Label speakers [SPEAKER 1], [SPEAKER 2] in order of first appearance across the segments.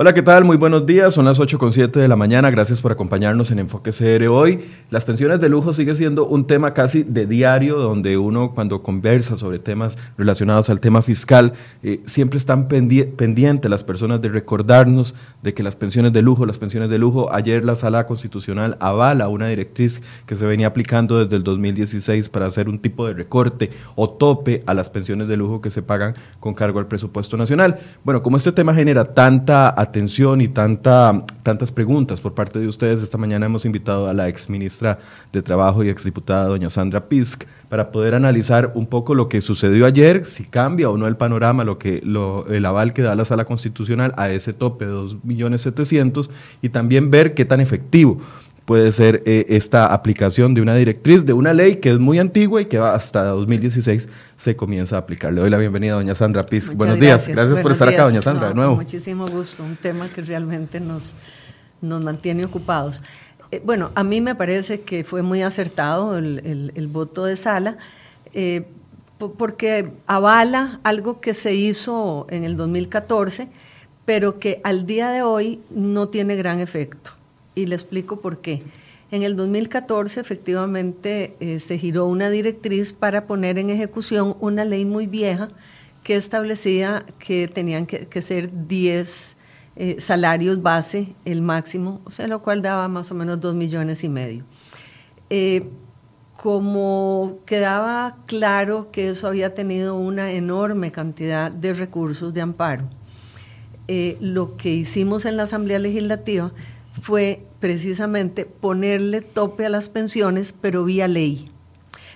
[SPEAKER 1] Hola, ¿qué tal? Muy buenos días. Son las 8 con 7 de la mañana. Gracias por acompañarnos en Enfoque CR hoy. Las pensiones de lujo sigue siendo un tema casi de diario, donde uno cuando conversa sobre temas relacionados al tema fiscal, eh, siempre están pendientes las personas de recordarnos de que las pensiones de lujo, las pensiones de lujo, ayer la Sala Constitucional avala una directriz que se venía aplicando desde el 2016 para hacer un tipo de recorte o tope a las pensiones de lujo que se pagan con cargo al presupuesto nacional. Bueno, como este tema genera tanta atención y tanta, tantas preguntas por parte de ustedes. Esta mañana hemos invitado a la ex ministra de Trabajo y exdiputada, doña Sandra Pisk, para poder analizar un poco lo que sucedió ayer, si cambia o no el panorama, lo que, lo, el aval que da la Sala Constitucional a ese tope de 2.700.000 y también ver qué tan efectivo puede ser eh, esta aplicación de una directriz, de una ley que es muy antigua y que va hasta 2016 se comienza a aplicar. Le doy la bienvenida a doña Sandra Piz. Buenos días, gracias por estar acá, doña Sandra, de nuevo.
[SPEAKER 2] Muchísimo gusto, un tema que realmente nos, nos mantiene ocupados. Eh, bueno, a mí me parece que fue muy acertado el, voto de sala. Eh, porque avala algo que se hizo en el 2014, pero que al día de hoy no tiene gran efecto y le explico por qué. En el 2014 efectivamente eh, se giró una directriz para poner en ejecución una ley muy vieja que establecía que tenían que, ser 10 eh, salarios base, el máximo, o sea, lo cual daba más o menos 2 millones y medio. Eh, como quedaba claro que eso había tenido una enorme cantidad de recursos de amparo, lo que hicimos en la Asamblea Legislativa fue precisamente ponerle tope a las pensiones, pero vía ley.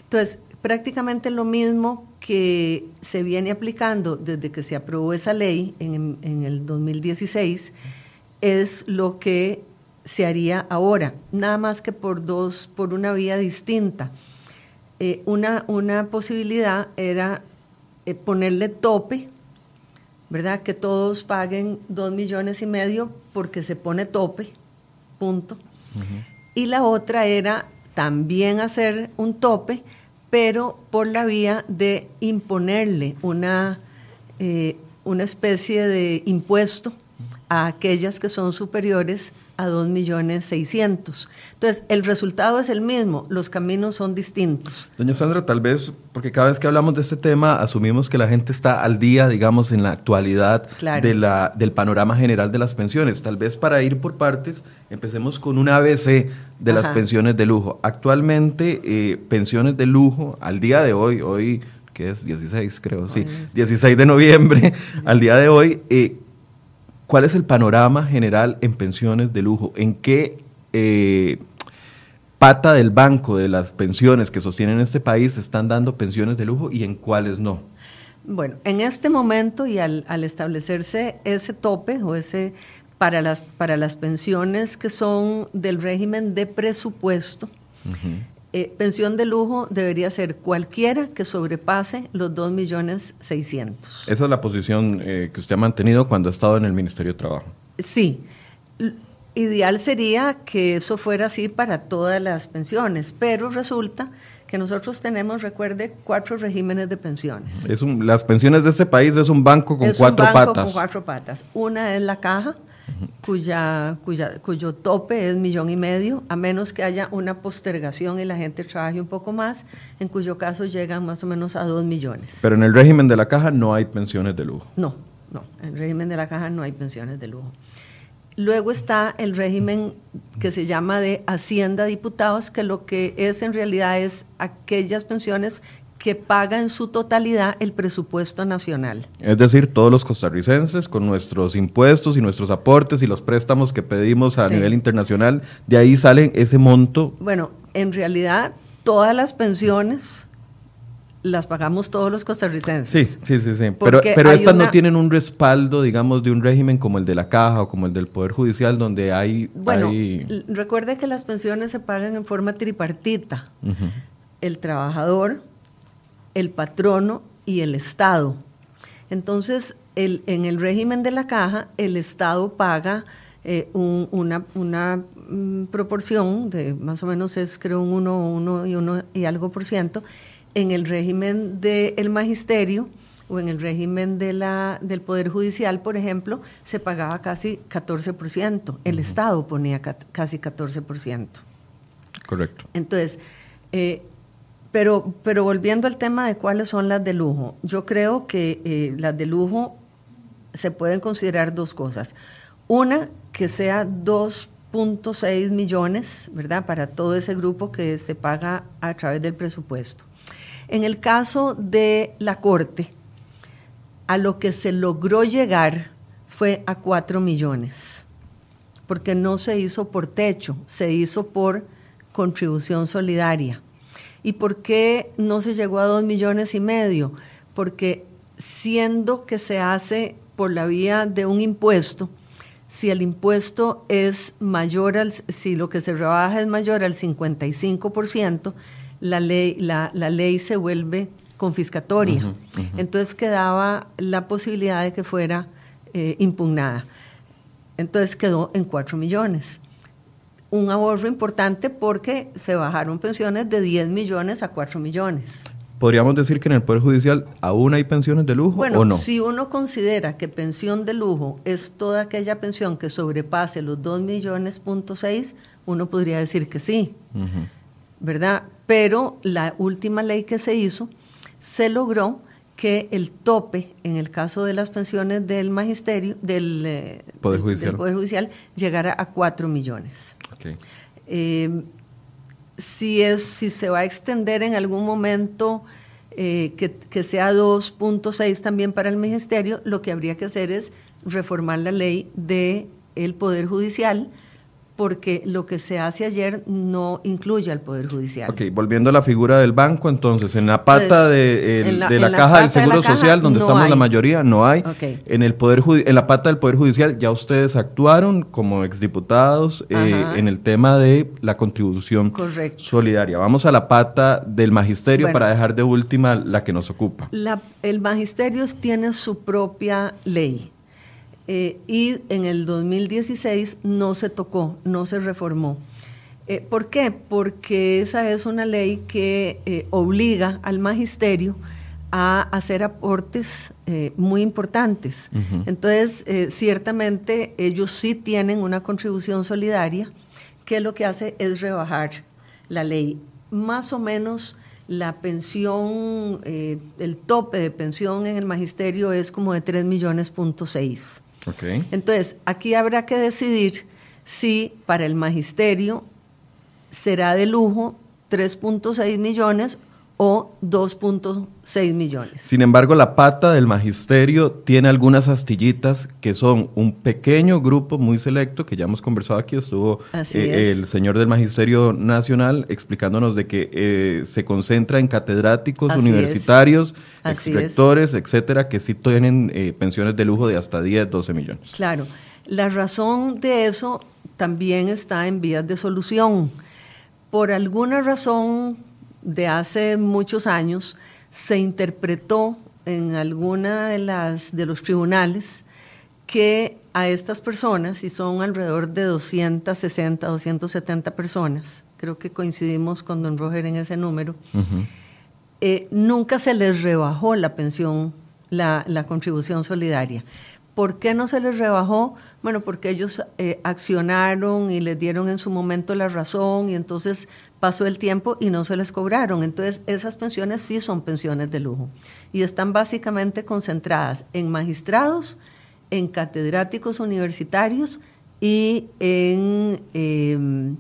[SPEAKER 2] Entonces, prácticamente lo mismo que se viene aplicando desde que se aprobó esa ley en, el 2016 es lo que se haría ahora, nada más que por dos, por una vía distinta. Eh, una, una, posibilidad era eh, ponerle tope, ¿verdad? Que todos paguen dos millones y medio porque se pone tope punto. Y la otra era también hacer un tope, pero por la vía de imponerle una, eh, una especie de impuesto a aquellas que son superiores a 2.600.000. millones Entonces, el resultado es el mismo, los caminos son distintos.
[SPEAKER 1] Doña Sandra, tal vez, porque cada vez que hablamos de este tema, asumimos que la gente está al día, digamos, en la actualidad de la, del panorama general de las pensiones. Tal vez para ir por partes, empecemos con un ABC de las pensiones de lujo. Actualmente, eh, pensiones de lujo, al día de hoy, hoy que es 16 creo, sí, 16 de noviembre, al día de hoy, eh, ¿Cuál es el panorama general en pensiones de lujo? ¿En qué eh, pata del banco de las pensiones que sostienen este país están dando pensiones de lujo y en cuáles no?
[SPEAKER 2] Bueno, en este momento y al, establecerse ese tope o ese para las, para las pensiones que son del régimen de presupuesto, eh, pensión de lujo debería ser cualquiera que sobrepase los 2.600.000. millones Esa
[SPEAKER 1] es la posición eh, que usted ha mantenido cuando ha estado en el Ministerio de Trabajo.
[SPEAKER 2] Sí. Ideal sería que eso fuera así para todas las pensiones, pero resulta que nosotros tenemos, recuerde, cuatro regímenes de pensiones.
[SPEAKER 1] Es las pensiones de este país es un banco con cuatro un banco Con
[SPEAKER 2] cuatro patas. Una es la caja, cuya, cuya, cuyo tope es millón y medio, a menos que haya una postergación y la gente trabaje un poco más, en cuyo caso llegan más o menos a dos millones.
[SPEAKER 1] Pero en el régimen de la caja no hay pensiones de lujo.
[SPEAKER 2] No, no, en el régimen de la caja no hay pensiones de lujo. Luego está el régimen que se llama de Hacienda Diputados, que lo que es en realidad es aquellas pensiones que paga en su totalidad el presupuesto nacional.
[SPEAKER 1] Es decir, todos los costarricenses con nuestros impuestos y nuestros aportes y los préstamos que pedimos a nivel internacional, de ahí salen ese monto.
[SPEAKER 2] Bueno, en realidad todas las pensiones las pagamos todos los costarricenses.
[SPEAKER 1] Sí, sí, sí, sí. Pero, pero estas no tienen un respaldo, digamos, de un régimen como el de la Caja o como el del Poder Judicial, donde hay...
[SPEAKER 2] Bueno, recuerde que las pensiones se pagan en forma tripartita. El trabajador, el patrono y el Estado. Entonces, el, en el régimen de la caja, el Estado paga eh, una, una mm, proporción de más o menos es creo un 1, y 1 y algo por ciento. En el régimen del magisterio o en el régimen de la, del Poder Judicial, por ejemplo, se pagaba casi 14%. El Estado ponía casi 14%.
[SPEAKER 1] Correcto.
[SPEAKER 2] Entonces, eh, pero, pero volviendo al tema de cuáles son las de lujo, yo creo que eh, las de lujo se pueden considerar dos cosas. Una, que sea 2.6 millones, ¿verdad? Para todo ese grupo que se paga a través del presupuesto. En el caso de la Corte, a lo que se logró llegar fue a 4 millones, porque no se hizo por techo, se hizo por contribución solidaria. ¿Y por qué no se llegó a 2 millones y medio? Porque siendo que se hace por la vía de un impuesto, si el impuesto es mayor al, si lo que se rebaja es mayor al 55%, la ley, la, ley se vuelve confiscatoria. Entonces quedaba la posibilidad de que fuera eh, impugnada. Entonces quedó en 4 millones. Un ahorro importante porque se bajaron pensiones de 10 millones a 4 millones.
[SPEAKER 1] ¿Podríamos decir que en el Poder Judicial aún hay pensiones de lujo o no?
[SPEAKER 2] Si uno considera que pensión de lujo es toda aquella pensión que sobrepase los 2 millones punto uno podría decir que sí, ¿verdad? Pero la última ley que se hizo se logró que el tope, en el caso de las pensiones del magisterio, del,
[SPEAKER 1] eh, Poder,
[SPEAKER 2] Judicial. llegara a 4 millones. Eh, si, es, si se va a extender en algún momento eh, que, que, sea 2.6 también para el ministerio, lo que habría que hacer es reformar la ley del el Poder Judicial porque lo que se hace ayer no incluye al Poder Judicial.
[SPEAKER 1] Ok, volviendo a la figura del banco, entonces, en la pata de, la, caja del Seguro Social, donde estamos la mayoría, no hay. En, el poder, en la pata del Poder Judicial ya ustedes actuaron como exdiputados eh, en el tema de la contribución solidaria. Vamos a la pata del magisterio para dejar de última la que nos ocupa.
[SPEAKER 2] el magisterio tiene su propia ley eh, y en el 2016 no se tocó, no se reformó. Eh, ¿Por qué? Porque esa es una ley que eh, obliga al magisterio a hacer aportes muy importantes. Entonces, ciertamente ellos sí tienen una contribución solidaria que lo que hace es rebajar la ley. Más o menos la pensión, el tope de pensión en el magisterio es como de 3 millones punto entonces, aquí habrá que decidir si para el magisterio será de lujo 3.6 millones o 2.6 millones.
[SPEAKER 1] Sin embargo, la pata del magisterio tiene algunas astillitas que son un pequeño grupo muy selecto, que ya hemos conversado aquí, estuvo eh, el señor del Magisterio Nacional explicándonos de que eh, se concentra en catedráticos universitarios, exrectores, etcétera, que sí tienen eh, pensiones de lujo de hasta 10, 12 millones.
[SPEAKER 2] Claro, la razón de eso también está en vías de solución. Por alguna razón de hace muchos años se interpretó en alguna de las de los tribunales que a estas personas, y son alrededor de 260, 270 personas, creo que coincidimos con don Roger en ese número, eh, nunca se les rebajó la pensión, la, la contribución solidaria. ¿Por qué no se les rebajó? Bueno, porque ellos eh, accionaron y les dieron en su momento la razón y entonces pasó el tiempo y no se les cobraron. Entonces, esas pensiones sí son pensiones de lujo y están básicamente concentradas en magistrados, en catedráticos universitarios y en em,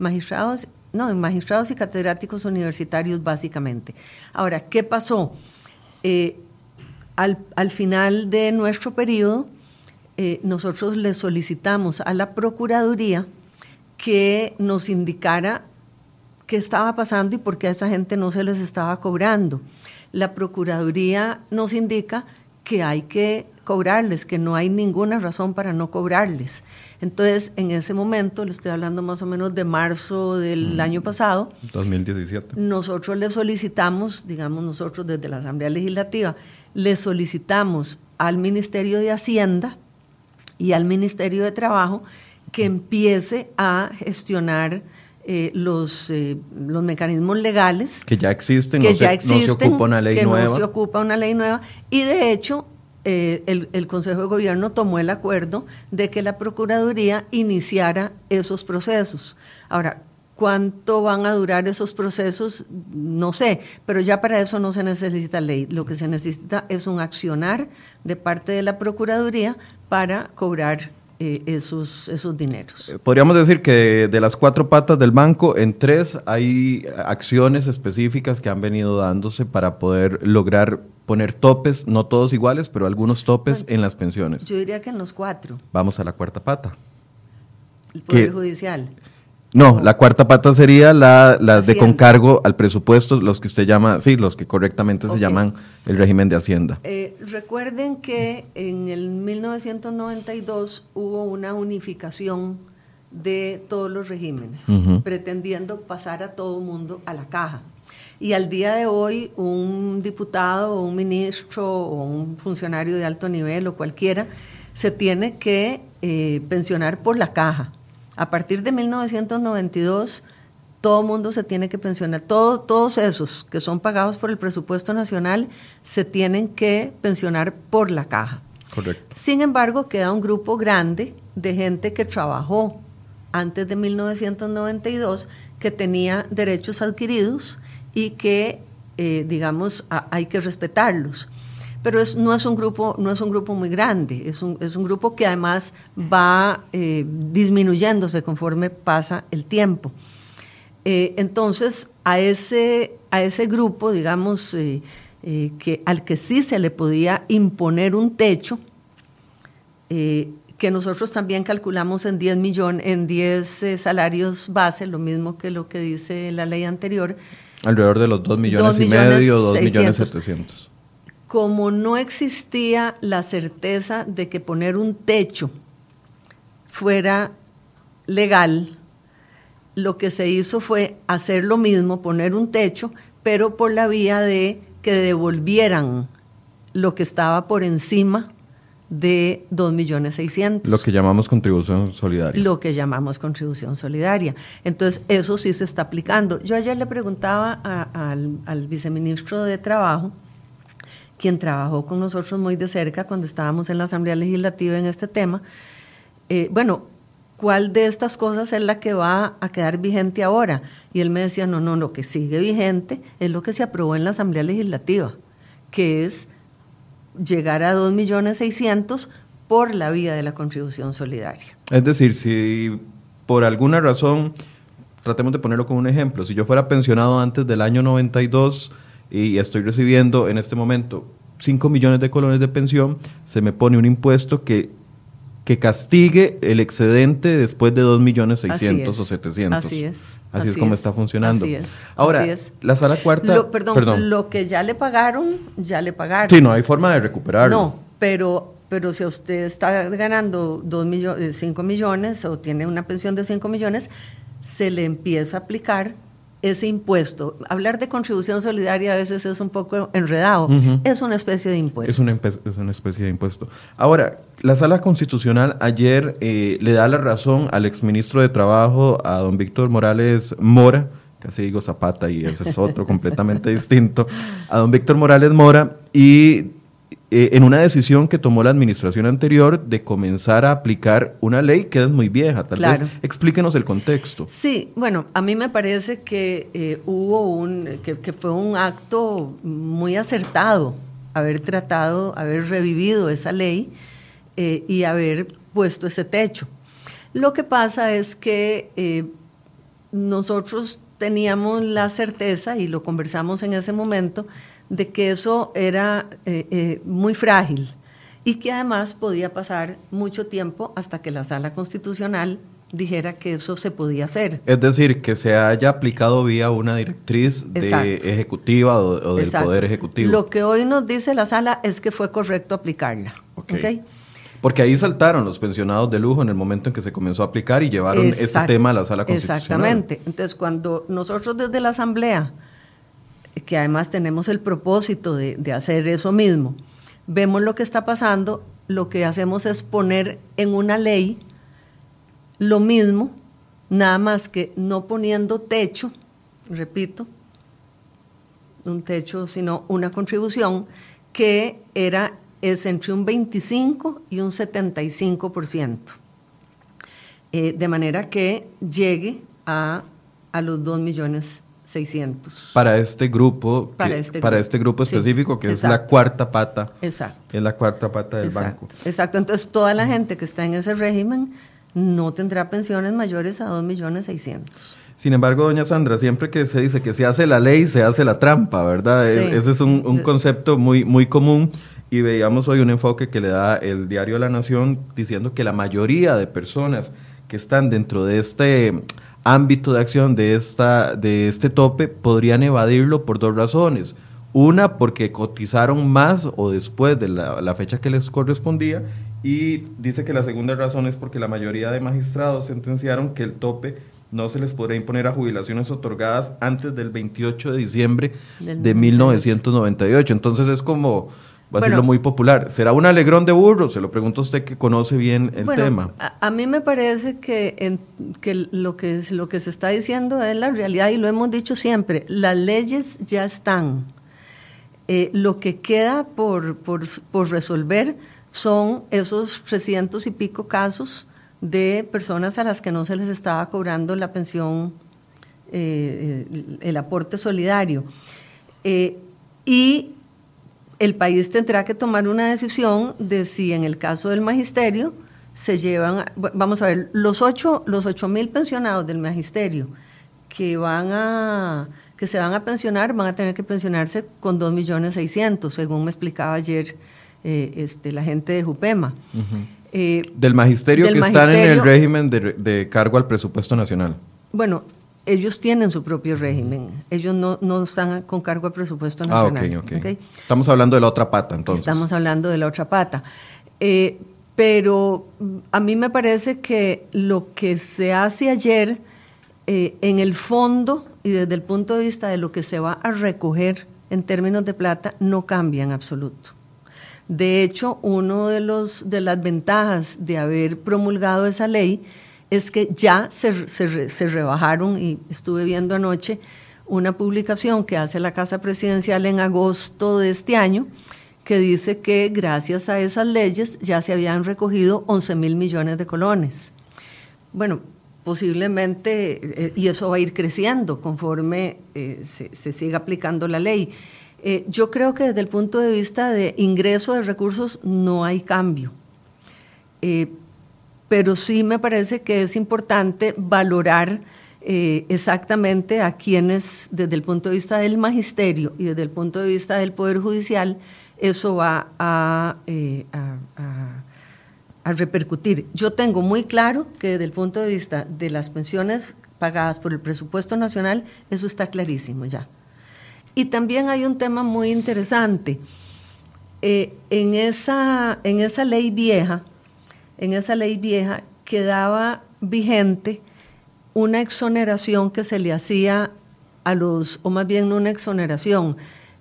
[SPEAKER 2] magistrados, no, en magistrados y catedráticos universitarios básicamente. Ahora, ¿qué pasó? Eh, al, final de nuestro periodo, eh, nosotros le solicitamos a la Procuraduría que nos indicara qué estaba pasando y por qué a esa gente no se les estaba cobrando. La Procuraduría nos indica que hay que cobrarles, que no hay ninguna razón para no cobrarles. Entonces, en ese momento, le estoy hablando más o menos de marzo del mm. año pasado,
[SPEAKER 1] 2017,
[SPEAKER 2] nosotros le solicitamos, digamos nosotros desde la Asamblea Legislativa, le solicitamos al Ministerio de Hacienda y al Ministerio de Trabajo que empiece a gestionar eh, los, eh, los mecanismos legales.
[SPEAKER 1] Que ya existen,
[SPEAKER 2] que
[SPEAKER 1] no,
[SPEAKER 2] ya
[SPEAKER 1] se,
[SPEAKER 2] existen,
[SPEAKER 1] no se ocupa una ley
[SPEAKER 2] que
[SPEAKER 1] nueva.
[SPEAKER 2] no se ocupa una ley nueva. Y de hecho, eh, el, el, Consejo de Gobierno tomó el acuerdo de que la Procuraduría iniciara esos procesos. Ahora, ¿cuánto van a durar esos procesos? No sé, pero ya para eso no se necesita ley. Lo que se necesita es un accionar de parte de la Procuraduría para cobrar eh, esos, esos dineros.
[SPEAKER 1] Eh, podríamos decir que de, de, las cuatro patas del banco, en tres hay acciones específicas que han venido dándose para poder lograr poner topes, no todos iguales, pero algunos topes bueno, en las pensiones.
[SPEAKER 2] Yo diría que en los cuatro.
[SPEAKER 1] Vamos a la cuarta pata.
[SPEAKER 2] El Poder que, Judicial.
[SPEAKER 1] No, la cuarta pata sería la, la de concargo al presupuesto, los que usted llama, sí, los que correctamente okay. se llaman el régimen de Hacienda.
[SPEAKER 2] Eh, recuerden que en el 1992 hubo una unificación de todos los regímenes, uh -huh. pretendiendo pasar a todo mundo a la caja. Y al día de hoy un diputado o un ministro o un funcionario de alto nivel o cualquiera se tiene que eh, pensionar por la caja. A partir de 1992, todo mundo se tiene que pensionar. Todo, todos esos que son pagados por el presupuesto nacional se tienen que pensionar por la caja.
[SPEAKER 1] Correcto.
[SPEAKER 2] Sin embargo, queda un grupo grande de gente que trabajó antes de 1992, que tenía derechos adquiridos y que, eh, digamos, a, hay que respetarlos pero es, no, es un grupo, no es un grupo muy grande, es un, es un grupo que además va eh, disminuyéndose conforme pasa el tiempo. Eh, entonces, a ese, a ese grupo, digamos, eh, que, al que sí se le podía imponer un techo, que nosotros también calculamos en 10 millones, en 10 salarios base, lo mismo que lo que dice la ley anterior.
[SPEAKER 1] Alrededor de los 2 millones, 2 millones y medio, 2 millones 700
[SPEAKER 2] como no existía la certeza de que poner un techo fuera legal, lo que se hizo fue hacer lo mismo, poner un techo, pero por la vía de que devolvieran lo que estaba por encima de 2.600.000.
[SPEAKER 1] Lo que llamamos contribución solidaria.
[SPEAKER 2] Lo que llamamos contribución solidaria. Entonces, eso sí se está aplicando. Yo ayer le preguntaba a, al, al viceministro de Trabajo, quien trabajó con nosotros muy de cerca cuando estábamos en la Asamblea Legislativa en este tema, eh, bueno, ¿cuál de estas cosas es la que va a quedar vigente ahora? Y él me decía, no, no, lo que sigue vigente es lo que se aprobó en la Asamblea Legislativa, que es llegar a 2.600.000 por la vía de la contribución solidaria.
[SPEAKER 1] Es decir, si por alguna razón, tratemos de ponerlo como un ejemplo, si yo fuera pensionado antes del año 92, y estoy recibiendo en este momento 5 millones de colones de pensión, se me pone un impuesto que, que castigue el excedente después de 2 millones 600 o 700.
[SPEAKER 2] Así es.
[SPEAKER 1] Así, así es como
[SPEAKER 2] es,
[SPEAKER 1] está funcionando.
[SPEAKER 2] Así es.
[SPEAKER 1] Ahora,
[SPEAKER 2] así es.
[SPEAKER 1] la sala cuarta...
[SPEAKER 2] Lo, perdón, perdón, lo que ya le pagaron, ya le pagaron.
[SPEAKER 1] Sí, no hay forma de recuperarlo.
[SPEAKER 2] No, pero, pero si usted está ganando 2 millones, 5 millones o tiene una pensión de 5 millones, se le empieza a aplicar ese impuesto. Hablar de contribución solidaria a veces es un poco enredado. Uh -huh. Es una especie de impuesto.
[SPEAKER 1] Es una, es una, especie de impuesto. Ahora, la Sala Constitucional ayer eh, le da la razón al exministro de Trabajo, a don Víctor Morales Mora, casi digo Zapata y ese es otro completamente distinto, a don Víctor Morales Mora, y eh, en una decisión que tomó la administración anterior de comenzar a aplicar una ley que es muy vieja. Tal
[SPEAKER 2] claro.
[SPEAKER 1] vez explíquenos el contexto.
[SPEAKER 2] Sí, bueno, a mí me parece que eh, hubo un, que, que, fue un acto muy acertado haber tratado, haber revivido esa ley eh, y haber puesto ese techo. Lo que pasa es que nosotros teníamos la certeza, y lo conversamos en ese momento, de que eso era eh, eh, muy frágil y que además podía pasar mucho tiempo hasta que la sala constitucional dijera que eso se podía hacer.
[SPEAKER 1] Es decir, que se haya aplicado vía una directriz de ejecutiva o, o del
[SPEAKER 2] Exacto.
[SPEAKER 1] Poder Ejecutivo.
[SPEAKER 2] Lo que hoy nos dice la sala es que fue correcto aplicarla.
[SPEAKER 1] Okay.
[SPEAKER 2] ¿okay?
[SPEAKER 1] Porque ahí saltaron los pensionados de lujo en el momento en que se comenzó a aplicar y llevaron ese tema a la sala constitucional.
[SPEAKER 2] Exactamente. Entonces, cuando nosotros desde la Asamblea que además tenemos el propósito de, de, hacer eso mismo. Vemos lo que está pasando, lo que hacemos es poner en una ley lo mismo nada más que no poniendo techo, repito, un techo, sino una contribución que era es entre un 25 y un 75%, eh, de manera que llegue a, a los 2 millones 600.
[SPEAKER 1] Para este grupo, para, este, para grupo. este grupo específico, que es la cuarta pata.
[SPEAKER 2] Exacto.
[SPEAKER 1] Es la cuarta pata del banco.
[SPEAKER 2] Exacto. Entonces, toda la gente que está en ese régimen no tendrá pensiones mayores a 2 millones 600.
[SPEAKER 1] Sin embargo, doña Sandra, siempre que se dice que se hace la ley, se hace la trampa, ¿verdad? Ese es un, un, concepto muy, muy común y veíamos hoy un enfoque que le da el diario La Nación diciendo que la mayoría de personas que están dentro de este ámbito de acción, de, esta, de este tope, podrían evadirlo por dos razones. Una, porque cotizaron más o después de la, la fecha que les correspondía y dice que la segunda razón es porque la mayoría de magistrados sentenciaron que el tope no se les podrá imponer a jubilaciones otorgadas antes del 28 de diciembre de 1998. Entonces es como, va a decirlo muy popular, ¿será un alegrón de burro? Se lo pregunto a usted que conoce bien el tema.
[SPEAKER 2] A, mí me parece que, en, que, lo que lo que se está diciendo es la realidad y lo hemos dicho siempre, las leyes ya están. Eh, lo que queda por, por, por resolver son esos 300 y pico casos de personas a las que no se les estaba cobrando la pensión, eh, el, aporte solidario. Eh, y el país tendrá que tomar una decisión de si en el caso del magisterio se llevan, vamos a ver, los ocho, los ocho mil pensionados del magisterio que van a que se van a pensionar van a tener que pensionarse con 2 millones 600, según me explicaba ayer eh, este, la gente de Jupema.
[SPEAKER 1] Eh, del magisterio que están en el régimen de, cargo al presupuesto nacional.
[SPEAKER 2] Bueno, ellos tienen su propio régimen. Ellos no, no están con cargo al presupuesto ah, nacional.
[SPEAKER 1] Estamos hablando de la otra pata, entonces.
[SPEAKER 2] Estamos hablando de la otra pata. Eh, pero a mí me parece que lo que se hace ayer, eh, en el fondo y desde el punto de vista de lo que se va a recoger en términos de plata, no cambia en absoluto. De hecho, una de, los, de las ventajas de haber promulgado esa ley es que ya se, se, rebajaron, y estuve viendo anoche una publicación que hace la Casa Presidencial en agosto de este año, que dice que gracias a esas leyes ya se habían recogido 11 mil millones de colones. Bueno, posiblemente, eh, y eso va a ir creciendo conforme eh, se, siga aplicando la ley. Eh, yo creo que desde el punto de vista de ingreso de recursos no hay cambio, pero sí me parece que es importante valorar eh, exactamente a quienes desde el punto de vista del magisterio y desde el punto de vista del Poder Judicial eso va a, a repercutir. Yo tengo muy claro que desde el punto de vista de las pensiones pagadas por el presupuesto nacional, eso está clarísimo ya. Y también hay un tema muy interesante. Eh, en, esa, en esa ley vieja, en esa ley vieja quedaba vigente una exoneración que se le hacía a los, o más bien una exoneración,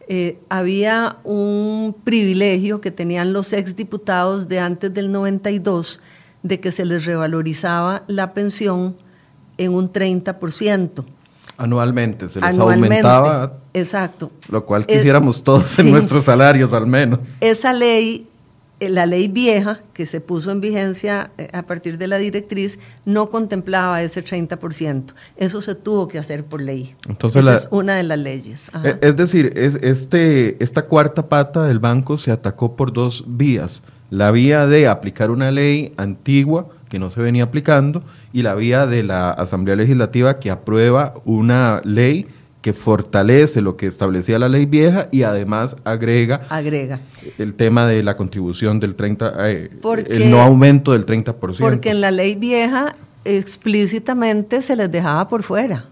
[SPEAKER 2] eh, había un privilegio que tenían los exdiputados de antes del 92 de que se les revalorizaba la pensión en un 30%.
[SPEAKER 1] Anualmente, se les aumentaba.
[SPEAKER 2] Exacto.
[SPEAKER 1] Lo cual quisiéramos todos en nuestros salarios al menos.
[SPEAKER 2] Esa ley, eh, la ley vieja que se puso en vigencia eh, a partir de la directriz, no contemplaba ese 30%. Eso se tuvo que hacer por ley.
[SPEAKER 1] Entonces,
[SPEAKER 2] es una de las leyes.
[SPEAKER 1] Eh, es decir, es, este, esta cuarta pata del banco se atacó por dos vías. La vía de aplicar una ley antigua que no se venía aplicando, y la vía de la Asamblea Legislativa que aprueba una ley que fortalece lo que establecía la ley vieja y además agrega,
[SPEAKER 2] agrega.
[SPEAKER 1] el tema de la contribución del 30, eh, el no aumento del 30%.
[SPEAKER 2] Porque en la ley vieja explícitamente se les dejaba por fuera.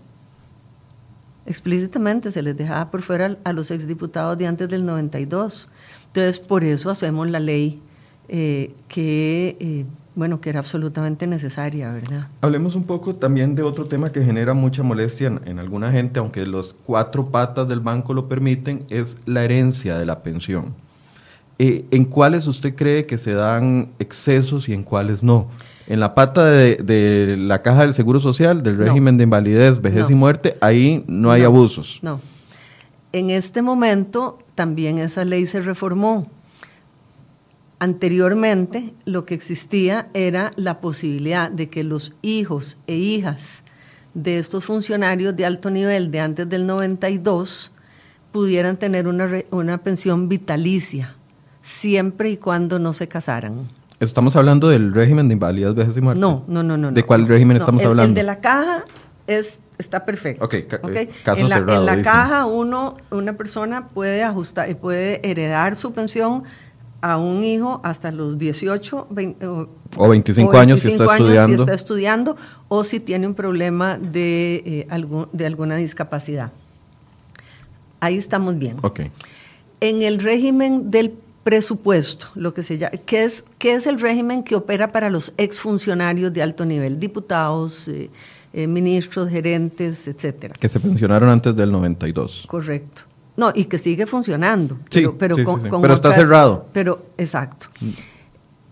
[SPEAKER 2] Explícitamente se les dejaba por fuera a los exdiputados de antes del 92. Entonces, por eso hacemos la ley eh, que... Eh, bueno, que era absolutamente necesaria, ¿verdad?
[SPEAKER 1] Hablemos un poco también de otro tema que genera mucha molestia en, alguna gente, aunque los cuatro patas del banco lo permiten, es la herencia de la pensión. Eh, ¿En cuáles usted cree que se dan excesos y en cuáles no? En la pata de, la caja del Seguro Social, del régimen de invalidez, vejez y muerte, ahí no hay abusos.
[SPEAKER 2] No. En este momento también esa ley se reformó. Anteriormente lo que existía era la posibilidad de que los hijos e hijas de estos funcionarios de alto nivel de antes del 92 pudieran tener una, una pensión vitalicia, siempre y cuando no se casaran.
[SPEAKER 1] ¿Estamos hablando del régimen de invalidez, vejez y muerte?
[SPEAKER 2] No, no, no. no
[SPEAKER 1] ¿De cuál régimen estamos hablando?
[SPEAKER 2] El de la caja es, está perfecto.
[SPEAKER 1] Ok, okay.
[SPEAKER 2] Caso en la, cerrado, en la caja uno, una persona puede ajustar, y puede heredar su pensión a un hijo hasta los 18
[SPEAKER 1] o 25, años, si, está estudiando.
[SPEAKER 2] si está estudiando o si tiene un problema de, eh, algún, de alguna discapacidad. Ahí estamos bien.
[SPEAKER 1] Okay.
[SPEAKER 2] En el régimen del presupuesto, lo que se llama, ¿qué es, qué es el régimen que opera para los exfuncionarios de alto nivel, diputados, eh, eh, ministros, gerentes, etcétera?
[SPEAKER 1] Que se pensionaron antes del 92.
[SPEAKER 2] Correcto. No, y que sigue funcionando.
[SPEAKER 1] pero, pero, pero está cerrado.
[SPEAKER 2] Pero, exacto. Mm.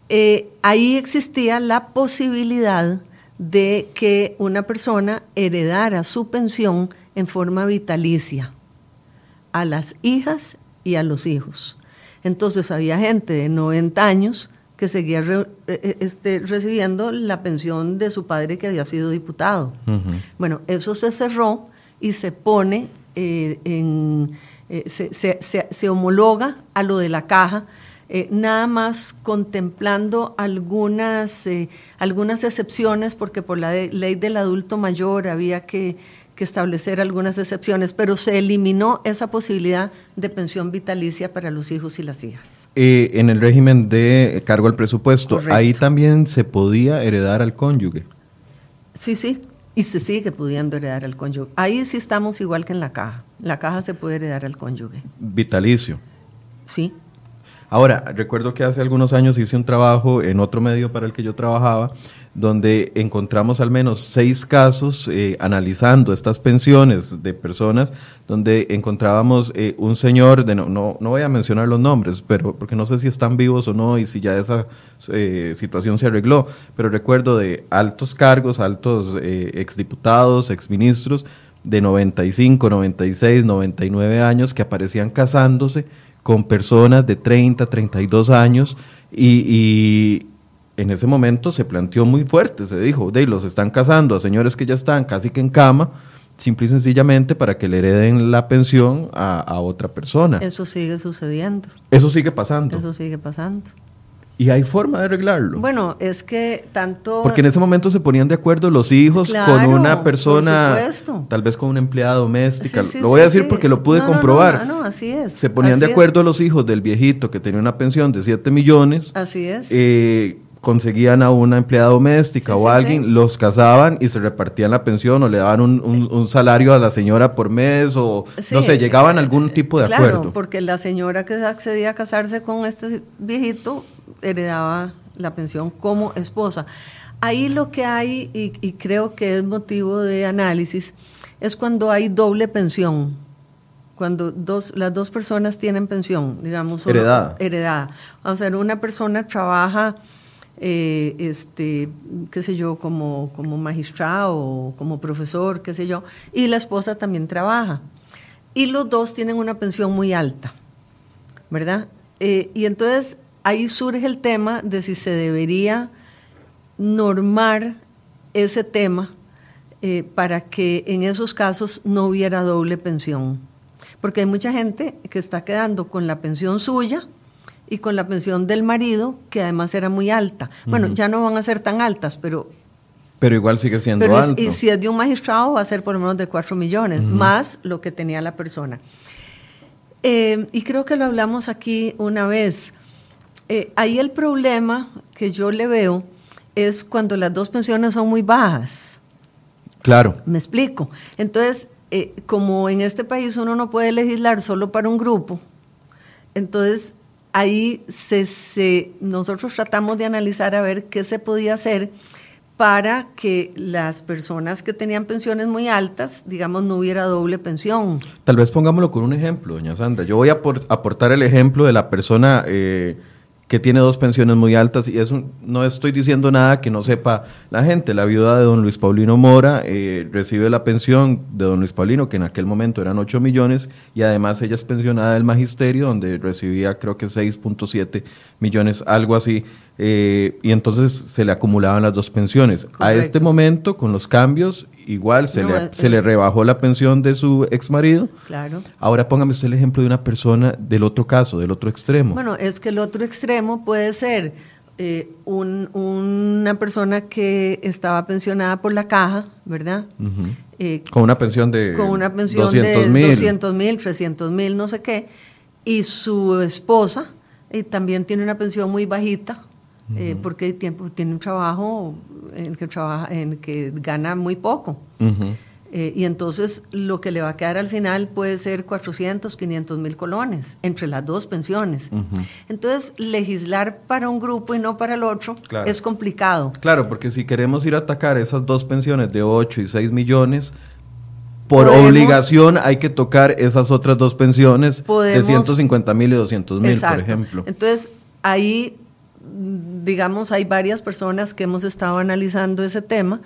[SPEAKER 2] Eh, ahí existía la posibilidad de que una persona heredara su pensión en forma vitalicia a las hijas y a los hijos. Entonces había gente de 90 años que seguía eh, eh, este, recibiendo la pensión de su padre que había sido diputado. Bueno, eso se cerró y se pone en eh, se, homologa a lo de la caja, eh, nada más contemplando algunas, eh, algunas excepciones, porque por la ley del adulto mayor había que, establecer algunas excepciones, pero se eliminó esa posibilidad de pensión vitalicia para los hijos y las hijas.
[SPEAKER 1] en el régimen de cargo al presupuesto, ahí también se podía heredar al cónyuge.
[SPEAKER 2] Sí, sí, y se sigue pudiendo heredar al cónyuge. Ahí sí estamos igual que en la caja. La caja se puede heredar al cónyuge.
[SPEAKER 1] Vitalicio.
[SPEAKER 2] Sí.
[SPEAKER 1] Ahora, recuerdo que hace algunos años hice un trabajo en otro medio para el que yo trabajaba donde encontramos al menos seis casos eh, analizando estas pensiones de personas, donde encontrábamos eh, un señor, de no, no, voy a mencionar los nombres, pero porque no sé si están vivos o no y si ya esa eh, situación se arregló, pero recuerdo de altos cargos, altos exdiputados, exministros de 95, 96, 99 años que aparecían casándose con personas de 30, 32 años y en ese momento se planteó muy fuerte, se dijo, de los están casando a señores que ya están casi que en cama, simple y sencillamente para que le hereden la pensión a, otra persona.
[SPEAKER 2] Eso sigue sucediendo.
[SPEAKER 1] Eso sigue pasando.
[SPEAKER 2] Eso sigue pasando.
[SPEAKER 1] ¿Y hay forma de arreglarlo?
[SPEAKER 2] Bueno, es que tanto...
[SPEAKER 1] Porque en ese momento se ponían de acuerdo los hijos con una persona, tal vez con una empleada doméstica. lo voy a decir porque lo pude comprobar.
[SPEAKER 2] No, así es.
[SPEAKER 1] Se ponían de acuerdo los hijos del viejito que tenía una pensión de 7 millones.
[SPEAKER 2] Así es.
[SPEAKER 1] Eh, conseguían a una empleada doméstica o alguien, los casaban y se repartían la pensión o le daban un, salario a la señora por mes o no sé, llegaban a algún tipo de
[SPEAKER 2] claro,
[SPEAKER 1] acuerdo.
[SPEAKER 2] porque la señora que accedía a casarse con este viejito heredaba la pensión como esposa. Ahí lo que hay, y, creo que es motivo de análisis, es cuando hay doble pensión cuando dos, las dos personas tienen pensión, digamos,
[SPEAKER 1] heredada.
[SPEAKER 2] heredada. O sea, una persona trabaja eh, este, qué sé yo, como, como magistrado o como profesor, qué sé yo, y la esposa también trabaja. Y los dos tienen una pensión muy alta, ¿verdad? Eh, y entonces ahí surge el tema de si se debería normar ese tema eh, para que en esos casos no hubiera doble pensión. Porque hay mucha gente que está quedando con la pensión suya, y con la pensión del marido, que además era muy alta. Bueno, ya no van a ser tan altas, pero...
[SPEAKER 1] Pero igual sigue siendo alto.
[SPEAKER 2] y si es de un magistrado, va a ser por lo menos de 4 millones, más lo que tenía la persona. Eh, y creo que lo hablamos aquí una vez. Eh, ahí el problema que yo le veo es cuando las dos pensiones son muy bajas.
[SPEAKER 1] Claro.
[SPEAKER 2] Me explico. Entonces, eh, como en este país uno no puede legislar solo para un grupo, entonces ahí se, nosotros tratamos de analizar a ver qué se podía hacer para que las personas que tenían pensiones muy altas, digamos, no hubiera doble pensión.
[SPEAKER 1] Tal vez pongámoslo con un ejemplo, doña Sandra. Yo voy a aportar el ejemplo de la persona eh, que tiene dos pensiones muy altas y eso no estoy diciendo nada que no sepa la gente. La viuda de don Luis Paulino Mora eh, recibe la pensión de don Luis Paulino, que en aquel momento eran 8 millones, y además ella es pensionada del magisterio, donde recibía creo que 6.7 millones, algo así. Eh, y entonces se le acumulaban las dos pensiones. A este momento, con los cambios, igual se, le, se le rebajó la pensión de su ex marido.
[SPEAKER 2] Claro.
[SPEAKER 1] Ahora póngame usted el ejemplo de una persona del otro caso, del otro extremo.
[SPEAKER 2] Bueno, es que el otro extremo puede ser eh, una persona que estaba pensionada por la caja, ¿verdad?
[SPEAKER 1] Eh, con una pensión de
[SPEAKER 2] con una pensión 200 de 200 mil, 300 mil, no sé qué, y su esposa también tiene una pensión muy bajita, eh, porque tiempo, tiene un trabajo en el que, trabaja, en que gana muy poco. Eh, y entonces lo que le va a quedar al final puede ser 400, 500 mil colones entre las dos pensiones. Entonces, legislar para un grupo y no para el otro es complicado.
[SPEAKER 1] Claro, porque si queremos ir a atacar esas dos pensiones de 8 y 6 millones, por obligación hay que tocar esas otras dos pensiones de 150 mil y 200 mil, por ejemplo.
[SPEAKER 2] Entonces, ahí digamos, hay varias personas que hemos estado analizando ese tema,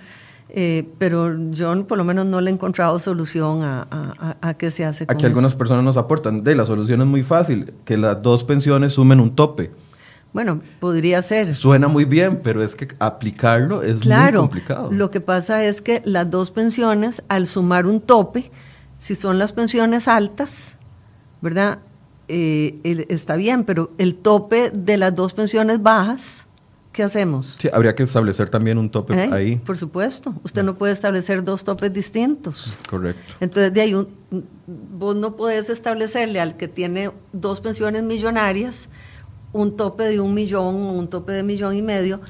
[SPEAKER 2] eh, pero yo por lo menos no le he encontrado solución a, a, qué se hace.
[SPEAKER 1] Aquí algunas personas nos aportan, de la solución es muy fácil, que las dos pensiones sumen un tope.
[SPEAKER 2] Bueno, podría ser.
[SPEAKER 1] Suena muy bien, pero es que aplicarlo es muy complicado.
[SPEAKER 2] Lo que pasa es que las dos pensiones, al sumar un tope, si son las pensiones altas, ¿verdad? Eh, está bien, pero el tope de las dos pensiones bajas, ¿qué hacemos?
[SPEAKER 1] Sí, habría que establecer también un tope ¿Eh? ahí.
[SPEAKER 2] Por supuesto, usted no puede establecer dos topes distintos.
[SPEAKER 1] Correcto.
[SPEAKER 2] Entonces, de ahí un, vos no podés establecerle al que tiene dos pensiones millonarias un tope de un millón o un tope de millón y medio,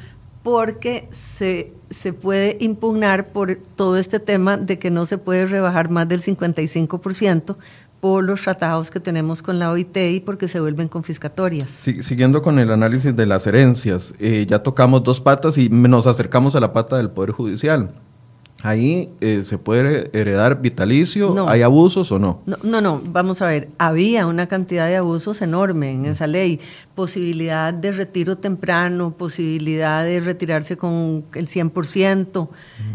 [SPEAKER 2] porque se, se puede impugnar por todo este tema de que no se puede rebajar más del 55%, por los tratados que tenemos con la OIT y porque se vuelven confiscatorias.
[SPEAKER 1] siguiendo con el análisis de las herencias, eh, ya tocamos dos patas y nos acercamos a la pata del Poder Judicial. Ahí eh, se puede heredar vitalicio, ¿hay abusos o no?
[SPEAKER 2] no? No, no, vamos a ver, había una cantidad de abusos enorme en esa ley, posibilidad de retiro temprano, posibilidad de retirarse con el 100%,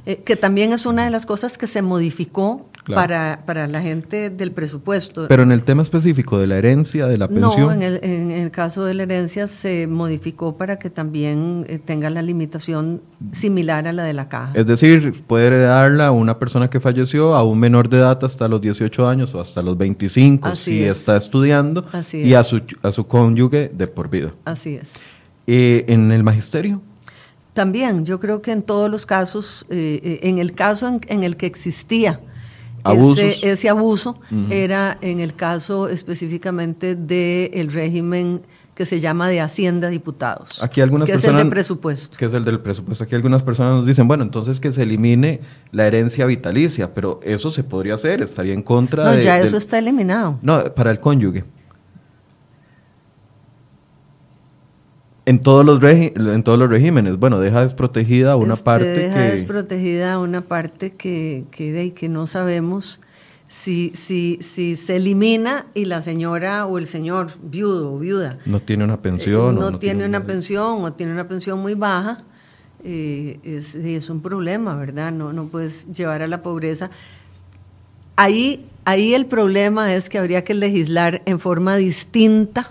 [SPEAKER 2] eh, que también es una de las cosas que se modificó para, para la gente del presupuesto.
[SPEAKER 1] Pero en el tema específico de la herencia, de la pensión.
[SPEAKER 2] No, en el, en el caso de la herencia se modificó para que también eh, tenga la limitación similar a la de la caja.
[SPEAKER 1] Es decir, puede heredarla una persona que falleció a un menor de edad hasta los 18 años o hasta los 25 si está estudiando y a su, a su cónyuge de por vida.
[SPEAKER 2] Así es.
[SPEAKER 1] Eh, ¿En el magisterio?
[SPEAKER 2] También, yo creo que en todos los casos, eh, en el caso en, en el que existía ese, abuso era en el caso específicamente del régimen que se llama de Hacienda Diputados.
[SPEAKER 1] Aquí algunas
[SPEAKER 2] que
[SPEAKER 1] es el
[SPEAKER 2] del presupuesto.
[SPEAKER 1] Que es el del presupuesto. Aquí algunas personas nos dicen, bueno, entonces que se elimine la herencia vitalicia, pero eso se podría hacer, estaría en contra
[SPEAKER 2] de... No, ya eso está eliminado.
[SPEAKER 1] No, para el cónyuge. En todos los en todos los regímenes, bueno, deja desprotegida una este, parte
[SPEAKER 2] deja desprotegida una parte que, que, que no sabemos si, si, si se elimina y la señora o el señor viudo o viuda
[SPEAKER 1] no tiene una pensión,
[SPEAKER 2] eh, no, tiene, una pensión o tiene una pensión muy baja, eh, es, es, un problema, ¿verdad? No, no puedes llevar a la pobreza. Ahí, ahí el problema es que habría que legislar en forma distinta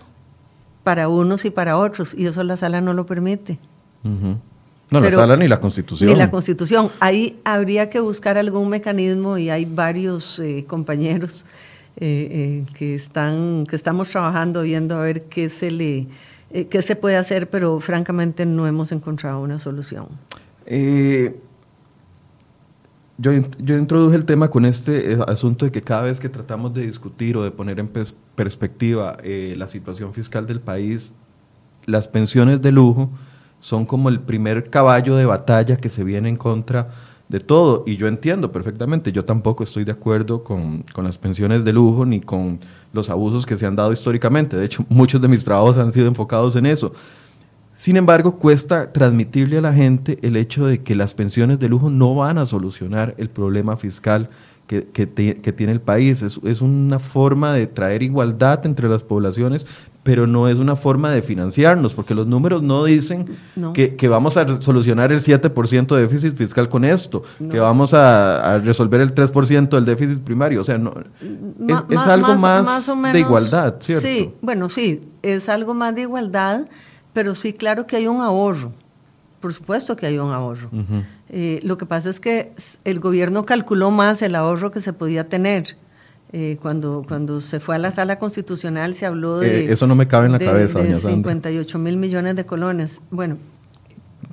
[SPEAKER 2] para unos y para otros, y eso la sala no lo permite.
[SPEAKER 1] No, la sala ni la constitución.
[SPEAKER 2] Ni la constitución. Ahí habría que buscar algún mecanismo y hay varios eh, compañeros eh, eh, que, están, que estamos trabajando viendo a ver qué se, le, qué se puede hacer, pero francamente no hemos encontrado una solución.
[SPEAKER 1] Yo, yo, introduje el tema con este asunto de que cada vez que tratamos de discutir o de poner en perspectiva la situación fiscal del país, las pensiones de lujo son como el primer caballo de batalla que se viene en contra de todo. Y yo entiendo perfectamente, yo tampoco estoy de acuerdo con, con, las pensiones de lujo ni con los abusos que se han dado históricamente. De hecho, muchos de mis trabajos han sido enfocados en eso. Sin embargo, cuesta transmitirle a la gente el hecho de que las pensiones de lujo no van a solucionar el problema fiscal que, tiene el país. Es, una forma de traer igualdad entre las poblaciones, pero no es una forma de financiarnos, porque los números no dicen Que, vamos a solucionar el 7% de déficit fiscal con esto, que vamos a, resolver el 3% del déficit primario. O sea, no, es, algo más, de igualdad, ¿cierto?
[SPEAKER 2] Sí, bueno, sí, es algo más de igualdad, pero sí, claro que hay un ahorro. Por supuesto que hay un ahorro. Eh, lo que pasa es que el gobierno calculó más el ahorro que se podía tener. Eh, cuando, cuando se fue a la sala constitucional se habló de...
[SPEAKER 1] Eh, eso no me cabe en la cabeza,
[SPEAKER 2] de 58 mil millones de colones. Bueno.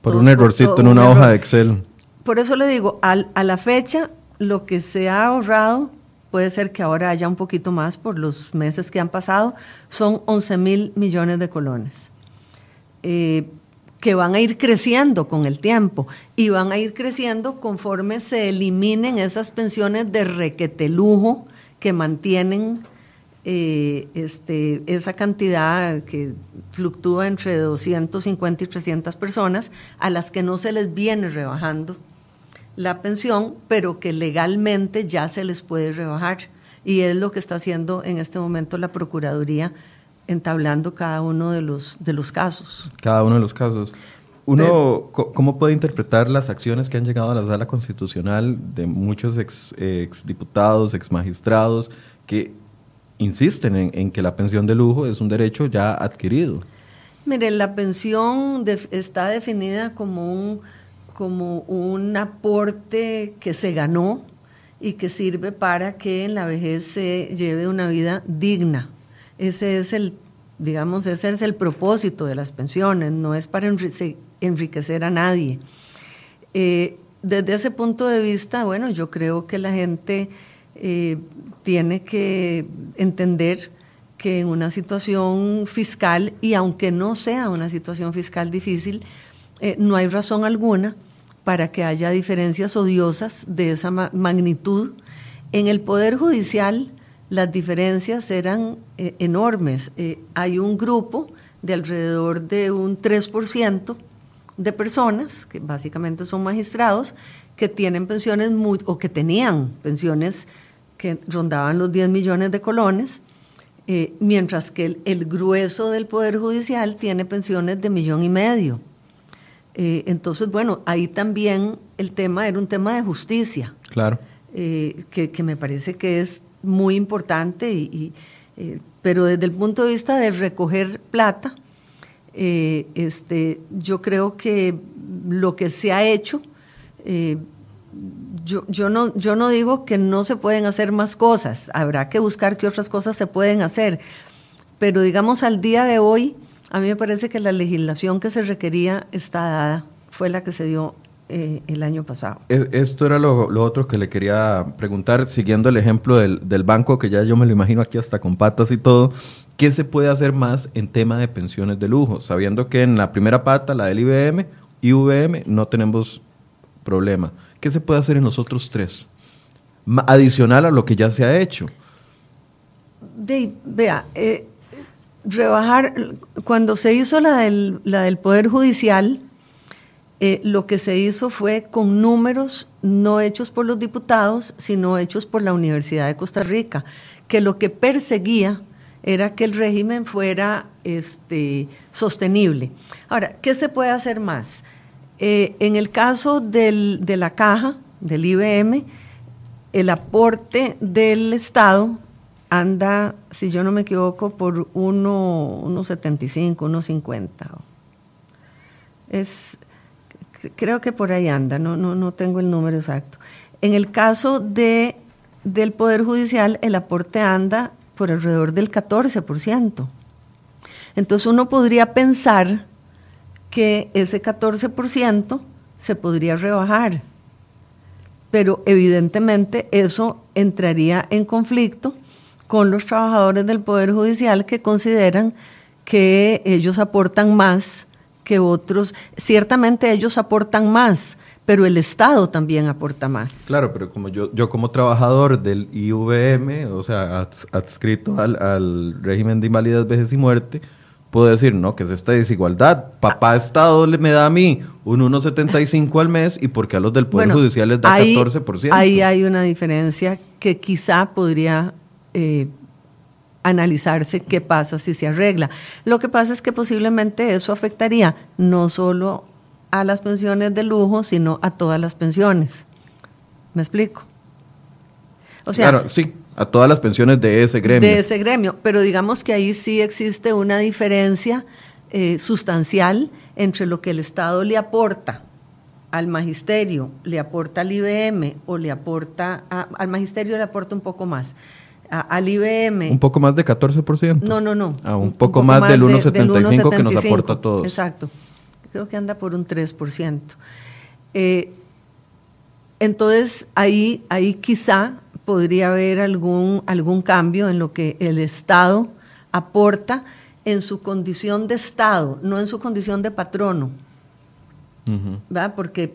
[SPEAKER 1] Por un errorcito en una hoja de Excel.
[SPEAKER 2] Por eso le digo, al, a la fecha, lo que se ha ahorrado, puede ser que ahora haya un poquito más por los meses que han pasado, son 11 mil millones de colones. Eh, que van a ir creciendo con el tiempo y van a ir creciendo conforme se eliminen esas pensiones de requetelujo que mantienen eh, este, esa cantidad que fluctúa entre 250 y 300 personas a las que no se les viene rebajando la pensión, pero que legalmente ya se les puede rebajar. Y es lo que está haciendo en este momento la Procuraduría, entablando cada uno de los, de los casos.
[SPEAKER 1] Cada uno de los casos. Uno, ¿cómo puede interpretar las acciones que han llegado a la sala constitucional de muchos ex, exdiputados, exmagistrados, que insisten en, que la pensión de lujo es un derecho ya adquirido?
[SPEAKER 2] Mire, la pensión está definida como un, como un aporte que se ganó y que sirve para que en la vejez se lleve una vida digna. Ese es el digamos, ese es el propósito de las pensiones, no es para enriquecer a nadie. Eh, desde ese punto de vista, bueno, yo creo que la gente eh, tiene que entender que en una situación fiscal, y aunque no sea una situación fiscal difícil, eh, no hay razón alguna para que haya diferencias odiosas de esa magnitud. En el Poder Judicial las diferencias eran enormes. hay un grupo de alrededor de un 3% de personas, que básicamente son magistrados, que tienen pensiones muy, o que tenían pensiones que rondaban los 10 millones de colones, eh, mientras que el, grueso del Poder Judicial tiene pensiones de millón y medio. Eh, entonces, bueno, ahí también el tema era un tema de justicia.
[SPEAKER 1] Claro.
[SPEAKER 2] Eh, que, me parece que es muy importante, y, pero desde el punto de vista de recoger plata, eh, este, yo creo que lo que se ha hecho, eh, yo, yo, no, yo no digo que no se pueden hacer más cosas, habrá que buscar qué otras cosas se pueden hacer, pero digamos al día de hoy, a mí me parece que la legislación que se requería está dada, fue la que se dio eh, el año pasado.
[SPEAKER 1] E, esto era lo, otro que le quería preguntar, siguiendo el ejemplo del, del, banco, que ya yo me lo imagino aquí hasta con patas y todo. ¿Qué se puede hacer más en tema de pensiones de lujo? Sabiendo que en la primera pata, la del IBM, IVM, no tenemos problema. ¿Qué se puede hacer en los otros tres? Adicional a lo que ya se ha hecho.
[SPEAKER 2] vea, eh, rebajar, cuando se hizo la del, la del Poder Judicial, eh, lo que se hizo fue con números no hechos por los diputados, sino hechos por la Universidad de Costa Rica, que lo que perseguía era que el régimen fuera este, sostenible. Ahora, ¿qué se puede hacer más? Eh, en el caso de la caja, del IBM, el aporte del Estado anda, si yo no me equivoco, por 1,75, 1,50. Es, creo que por ahí anda, no, no, no tengo el número exacto. En el caso de, del Poder Judicial, el aporte anda por alrededor del 14%. Entonces uno podría pensar que ese 14% se podría rebajar, pero evidentemente eso entraría en conflicto con los trabajadores del Poder Judicial que consideran que ellos aportan más que otros. Ciertamente ellos aportan más, pero el Estado también aporta más.
[SPEAKER 1] Claro, pero como yo, yo como trabajador del IVM, o sea, adscrito al, régimen de invalidez, vejez y muerte, puedo decir, no, que es esta desigualdad. Papá Estado me da a mí un 1,75 al mes y porque a los del Poder Judicial les da
[SPEAKER 2] ahí,
[SPEAKER 1] 14%.
[SPEAKER 2] Ahí hay una diferencia que quizá podría eh, analizarse qué pasa si se arregla. Lo que pasa es que posiblemente eso afectaría no solo a las pensiones de lujo, sino a todas las pensiones. ¿Me explico?
[SPEAKER 1] O sea, claro, sí, a todas las pensiones de ese gremio.
[SPEAKER 2] De ese gremio, pero digamos que ahí sí existe una diferencia eh, sustancial entre lo que el Estado le aporta al magisterio, le aporta al IBM o le aporta, al magisterio le aporta un poco más, al IBM.
[SPEAKER 1] Un poco más de 14%.
[SPEAKER 2] No, no, no.
[SPEAKER 1] Ah, un, poco, más, del 1,75 que nos aporta a todos.
[SPEAKER 2] Exacto. Creo que anda por un 3%. Eh, entonces, ahí, ahí quizá podría haber algún, algún cambio en lo que el Estado aporta en su condición de Estado, no en su condición de patrono. Porque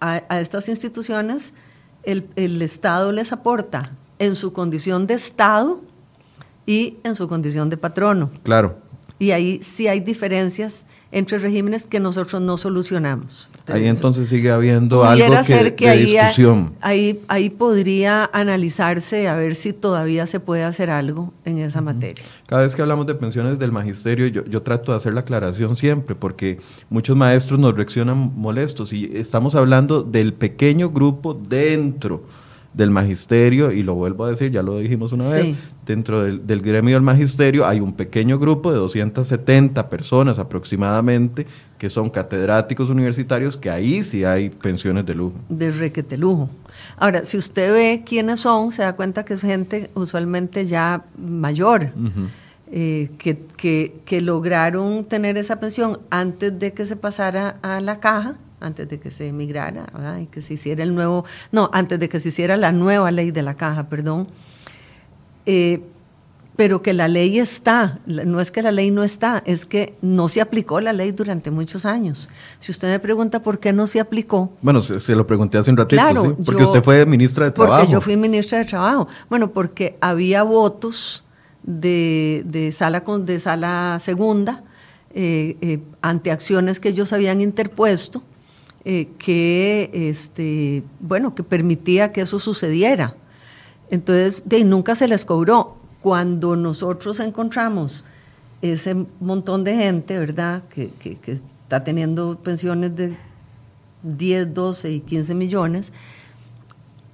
[SPEAKER 2] a, estas instituciones el, el, Estado les aporta en su condición de Estado y en su condición de patrono.
[SPEAKER 1] Claro.
[SPEAKER 2] Y ahí sí hay diferencias entre regímenes que nosotros no solucionamos.
[SPEAKER 1] ahí entonces sigue habiendo algo que,
[SPEAKER 2] que
[SPEAKER 1] de discusión.
[SPEAKER 2] Ahí, ahí podría analizarse a ver si todavía se puede hacer algo en esa materia.
[SPEAKER 1] Cada vez que hablamos de pensiones del magisterio, yo, yo trato de hacer la aclaración siempre, porque muchos maestros nos reaccionan molestos y estamos hablando del pequeño grupo dentro del magisterio, y lo vuelvo a decir, ya lo dijimos una vez, dentro del, gremio del magisterio hay un pequeño grupo de 270 personas aproximadamente que son catedráticos universitarios, que ahí sí hay pensiones de lujo.
[SPEAKER 2] De requete lujo. Ahora, si usted ve quiénes son, se da cuenta que es gente usualmente ya mayor. Eh, que, que lograron tener esa pensión antes de que se pasara a la caja antes de que se emigrara y que se hiciera el nuevo, no, antes de que se hiciera la nueva ley de la caja, perdón. Eh, pero que la ley está, no es que la ley no está, es que no se aplicó la ley durante muchos años. Si usted me pregunta por qué no se aplicó.
[SPEAKER 1] Bueno, se, lo pregunté hace un ratito, claro, porque usted fue ministra de Trabajo.
[SPEAKER 2] Porque yo fui ministra de Trabajo. Bueno, porque había votos de, de sala, con, de sala segunda eh, eh, ante acciones que ellos habían interpuesto eh, que, este, bueno, que permitía que eso sucediera. Entonces, de, nunca se les cobró. Cuando nosotros encontramos ese montón de gente, ¿verdad?, que, que, que está teniendo pensiones de 10, 12 y 15 millones,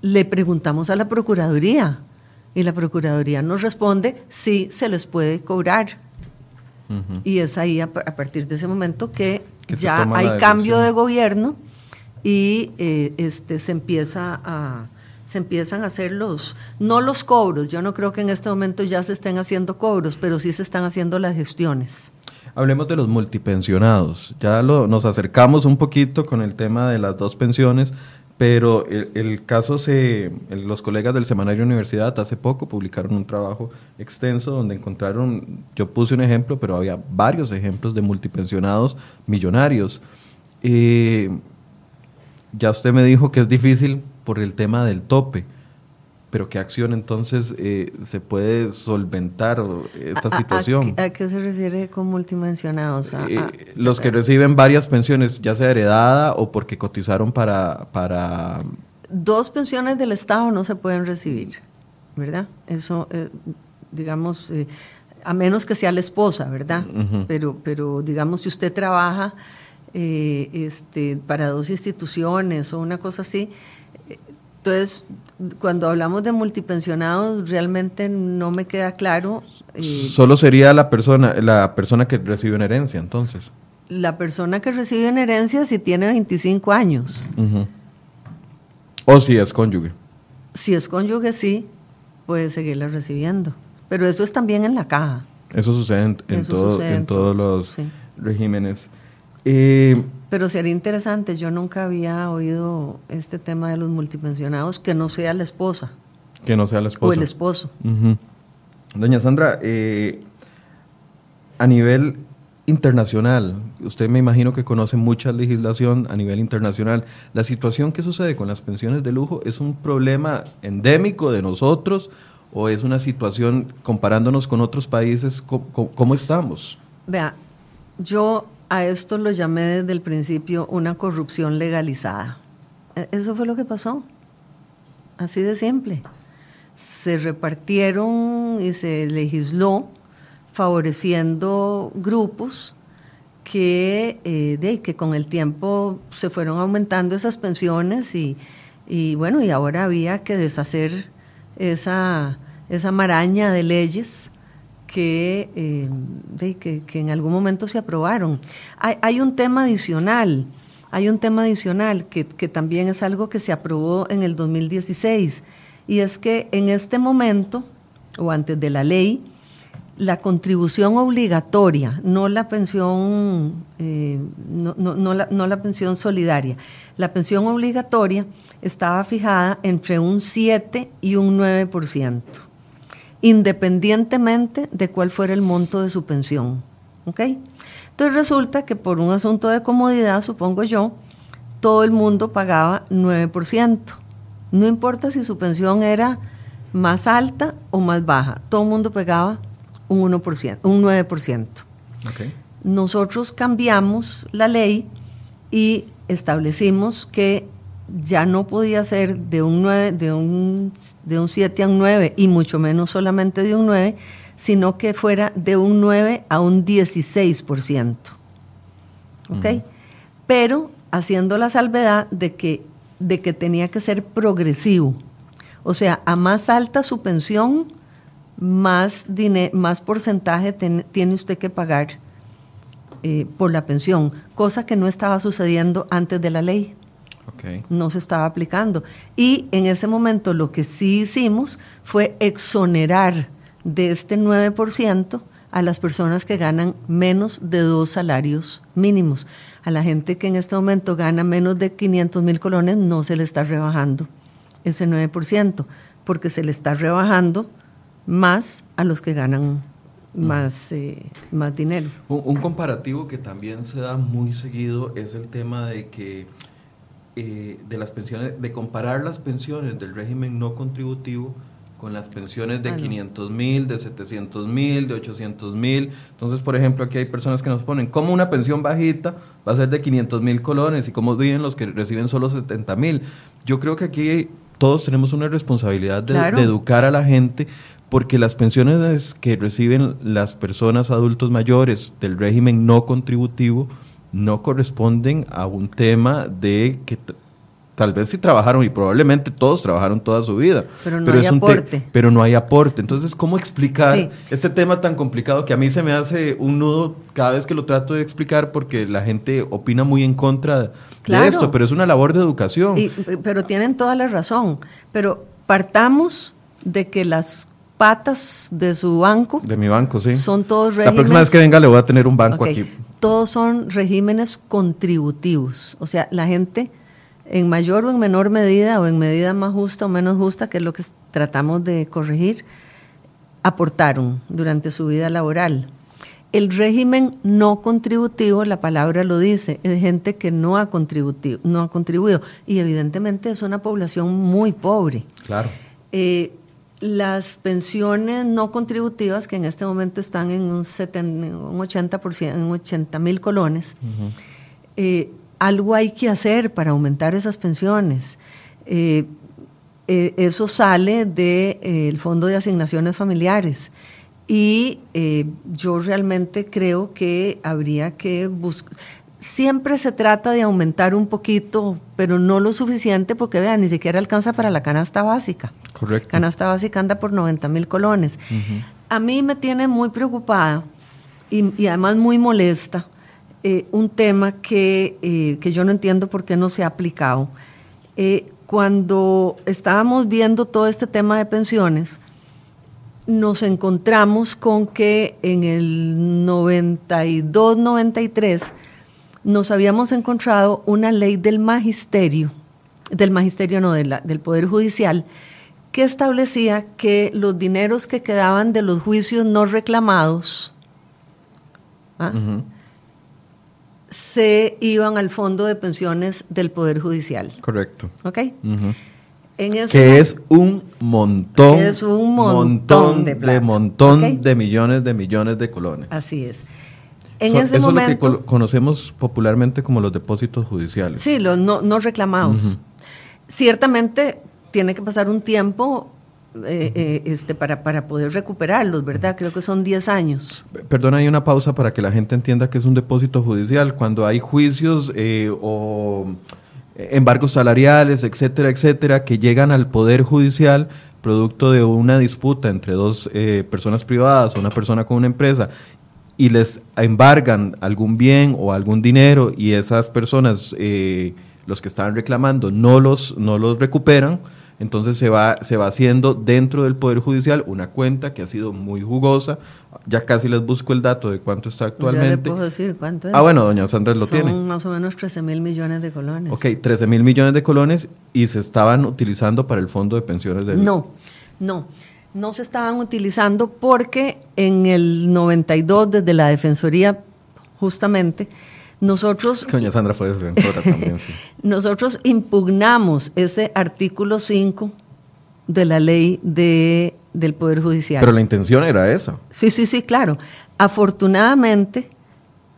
[SPEAKER 2] le preguntamos a la Procuraduría y la Procuraduría nos responde, sí, se les puede cobrar. Y es ahí a, partir de ese momento que ya hay cambio de gobierno y eh, este, se, empieza a, se empiezan a hacer los, no los cobros, yo no creo que en este momento ya se estén haciendo cobros, pero sí se están haciendo las gestiones.
[SPEAKER 1] Hablemos de los multipensionados. Ya lo, nos acercamos un poquito con el tema de las dos pensiones, pero el, caso se, los colegas del Semanario Universidad hace poco publicaron un trabajo extenso donde encontraron, yo puse un ejemplo, pero había varios ejemplos de multipensionados millonarios. Eh, ya usted me dijo que es difícil por el tema del tope, pero ¿qué acción entonces eh, se puede solventar esta situación?
[SPEAKER 2] ¿A, qué se refiere con multimensionados?
[SPEAKER 1] Eh, los que reciben varias pensiones, ya sea heredada o porque cotizaron para, para...
[SPEAKER 2] Dos pensiones del Estado no se pueden recibir, ¿verdad? Eso, eh, digamos, a menos que sea la esposa, ¿verdad? pero, pero digamos, si usted trabaja este, para dos instituciones o una cosa así, entonces, cuando hablamos de multipensionados, realmente no me queda claro.
[SPEAKER 1] Eh, Solo sería la persona, la persona que recibe una herencia, entonces.
[SPEAKER 2] La persona que recibe una herencia si tiene 25 años.
[SPEAKER 1] O si es cónyuge.
[SPEAKER 2] Si es cónyuge, sí, puede seguirla recibiendo. Pero eso es también en la caja.
[SPEAKER 1] Eso sucede en, en todos los regímenes. Eh,
[SPEAKER 2] pero sería interesante, yo nunca había oído este tema de los multipensionados, que no sea la esposa.
[SPEAKER 1] Que no sea la esposa.
[SPEAKER 2] O el esposo.
[SPEAKER 1] Doña Sandra, eh, a nivel internacional, usted me imagino que conoce mucha legislación a nivel internacional, la situación que sucede con las pensiones de lujo es un problema endémico de nosotros o es una situación comparándonos con otros países, cómo estamos?
[SPEAKER 2] Vea, yo a esto lo llamé desde el principio una corrupción legalizada. E, eso fue lo que pasó. Así de simple. se repartieron y se legisló favoreciendo grupos que, eh, de, que con el tiempo se fueron aumentando esas pensiones y, y bueno, y ahora había que deshacer esa, esa maraña de leyes que, eh, que, que, en algún momento se aprobaron. Hay, hay, un tema adicional, hay un tema adicional que, que también es algo que se aprobó en el 2016, y es que en este momento, o antes de la ley, la contribución obligatoria, no la pensión, eh, no, no, no, la, no, la, pensión solidaria. La pensión obligatoria estaba fijada entre un 7 y un 9%, independientemente de cuál fuera el monto de su pensión. ¿okay? Entonces resulta que por un asunto de comodidad, supongo yo, todo el mundo pagaba 9%. No importa si su pensión era más alta o más baja, todo el mundo pagaba un 1%, un 9%. Okay. Nosotros cambiamos la ley y establecimos que ya no podía ser de un, 9, de un, de un 7 a un 9 y mucho menos solamente de un 9, sino que fuera de un 9 a un 16%. ¿Ok? Uh -huh. Pero haciendo la salvedad de que, de que tenía que ser progresivo. O sea, a más alta su pensión, más, más porcentaje ten, tiene usted que pagar eh, por la pensión, cosa que no estaba sucediendo antes de la ley.
[SPEAKER 1] Okay.
[SPEAKER 2] No se estaba aplicando. Y en ese momento lo que sí hicimos fue exonerar de este 9% a las personas que ganan menos de dos salarios mínimos. A la gente que en este momento gana menos de 500 mil colones no se le está rebajando ese 9%, porque se le está rebajando más a los que ganan más, eh, más dinero.
[SPEAKER 1] Un, un, comparativo que también se da muy seguido es el tema de que eh, de las pensiones, de comparar las pensiones del régimen no contributivo con las pensiones de ah, no. 500 mil, de 700 mil, de 800 mil. Entonces, por ejemplo, aquí hay personas que nos ponen, ¿cómo una pensión bajita va a ser de 500 mil colones? ¿Y cómo viven los que reciben solo 70 mil? Yo creo que aquí todos tenemos una responsabilidad de, claro. de educar a la gente porque las pensiones que reciben las personas adultos mayores del régimen no contributivo no corresponden a un tema de que tal vez sí trabajaron y probablemente todos trabajaron toda su vida.
[SPEAKER 2] Pero no pero hay aporte.
[SPEAKER 1] pero no hay aporte. Entonces, ¿cómo explicar sí. este tema tan complicado que a mí se me hace un nudo cada vez que lo trato de explicar porque la gente opina muy en contra
[SPEAKER 2] claro.
[SPEAKER 1] de esto, pero es una labor de educación.
[SPEAKER 2] Y, pero tienen toda la razón. Pero partamos de que las patas de su banco.
[SPEAKER 1] De mi banco, sí.
[SPEAKER 2] Son todos regímenes.
[SPEAKER 1] La próxima vez que venga le voy a tener un banco
[SPEAKER 2] okay.
[SPEAKER 1] aquí.
[SPEAKER 2] Todos son regímenes contributivos. O sea, la gente en mayor o en menor medida, o en medida más justa o menos justa, que es lo que tratamos de corregir, aportaron durante su vida laboral. El régimen no contributivo, la palabra lo dice, es gente que no ha, contribuido, no ha contribuido. Y evidentemente es una población muy pobre.
[SPEAKER 1] Claro.
[SPEAKER 2] Eh, las pensiones no contributivas, que en este momento están en un, 70, un 80%, en 80 mil colones, uh -huh. eh, algo hay que hacer para aumentar esas pensiones. Eh, eh, eso sale del de, Fondo de Asignaciones Familiares. Y yo realmente creo que habría que buscar siempre se trata de aumentar un poquito, pero no lo suficiente porque vean, ni siquiera alcanza para la canasta básica.
[SPEAKER 1] Correcto.
[SPEAKER 2] Canasta básica anda por 90 mil colones. Uh -huh. A mí me tiene muy preocupada y, y además muy molesta eh, un tema que, eh, que, yo no entiendo por qué no se ha aplicado. Eh, cuando estábamos viendo todo este tema de pensiones, nos encontramos con que en el 92-93 nos habíamos encontrado una ley del magisterio, del magisterio no, de la, del Poder Judicial, que establecía que los dineros que quedaban de los juicios no reclamados ¿ah? uh -huh. se iban al fondo de pensiones del Poder Judicial.
[SPEAKER 1] Correcto.
[SPEAKER 2] ¿Ok?
[SPEAKER 1] Uh -huh. En ese que es un montón,
[SPEAKER 2] que es un montón,
[SPEAKER 1] montón
[SPEAKER 2] de, plata,
[SPEAKER 1] de montón ¿okay? de millones de millones de colones.
[SPEAKER 2] Así es. En
[SPEAKER 1] so,
[SPEAKER 2] ese
[SPEAKER 1] eso
[SPEAKER 2] momento,
[SPEAKER 1] es lo que conocemos popularmente como los depósitos judiciales.
[SPEAKER 2] Sí, los no, no reclamados. Uh -huh. Ciertamente tiene que pasar un tiempo eh, eh, este, para, para poder recuperarlos, ¿verdad? Creo que son 10 años.
[SPEAKER 1] Perdona, hay una pausa para que la gente entienda que es un depósito judicial. Cuando hay juicios o embargos salariales, etcétera, etcétera, que llegan al Poder Judicial producto de una disputa entre dos personas privadas o una persona con una empresa y les embargan algún bien o algún dinero y esas personas, eh, los que estaban reclamando, no los, no los recuperan, entonces se va, se va haciendo dentro del Poder Judicial una cuenta que ha sido muy jugosa. Ya casi les busco el dato de cuánto está actualmente. Ya le
[SPEAKER 2] puedo decir cuánto es.
[SPEAKER 1] Ah, bueno, doña Sandra lo tiene.
[SPEAKER 2] Son más o menos 13 mil millones de colones.
[SPEAKER 1] Ok, 13 mil millones de colones y se estaban utilizando para el fondo de pensiones del...
[SPEAKER 2] No, no no se estaban utilizando porque en el 92, desde la Defensoría, justamente, nosotros...
[SPEAKER 1] Doña Sandra fue defensora también, sí.
[SPEAKER 2] Nosotros impugnamos ese artículo 5 de la ley de, del Poder Judicial.
[SPEAKER 1] Pero la intención era esa.
[SPEAKER 2] Sí, sí, sí, claro. Afortunadamente,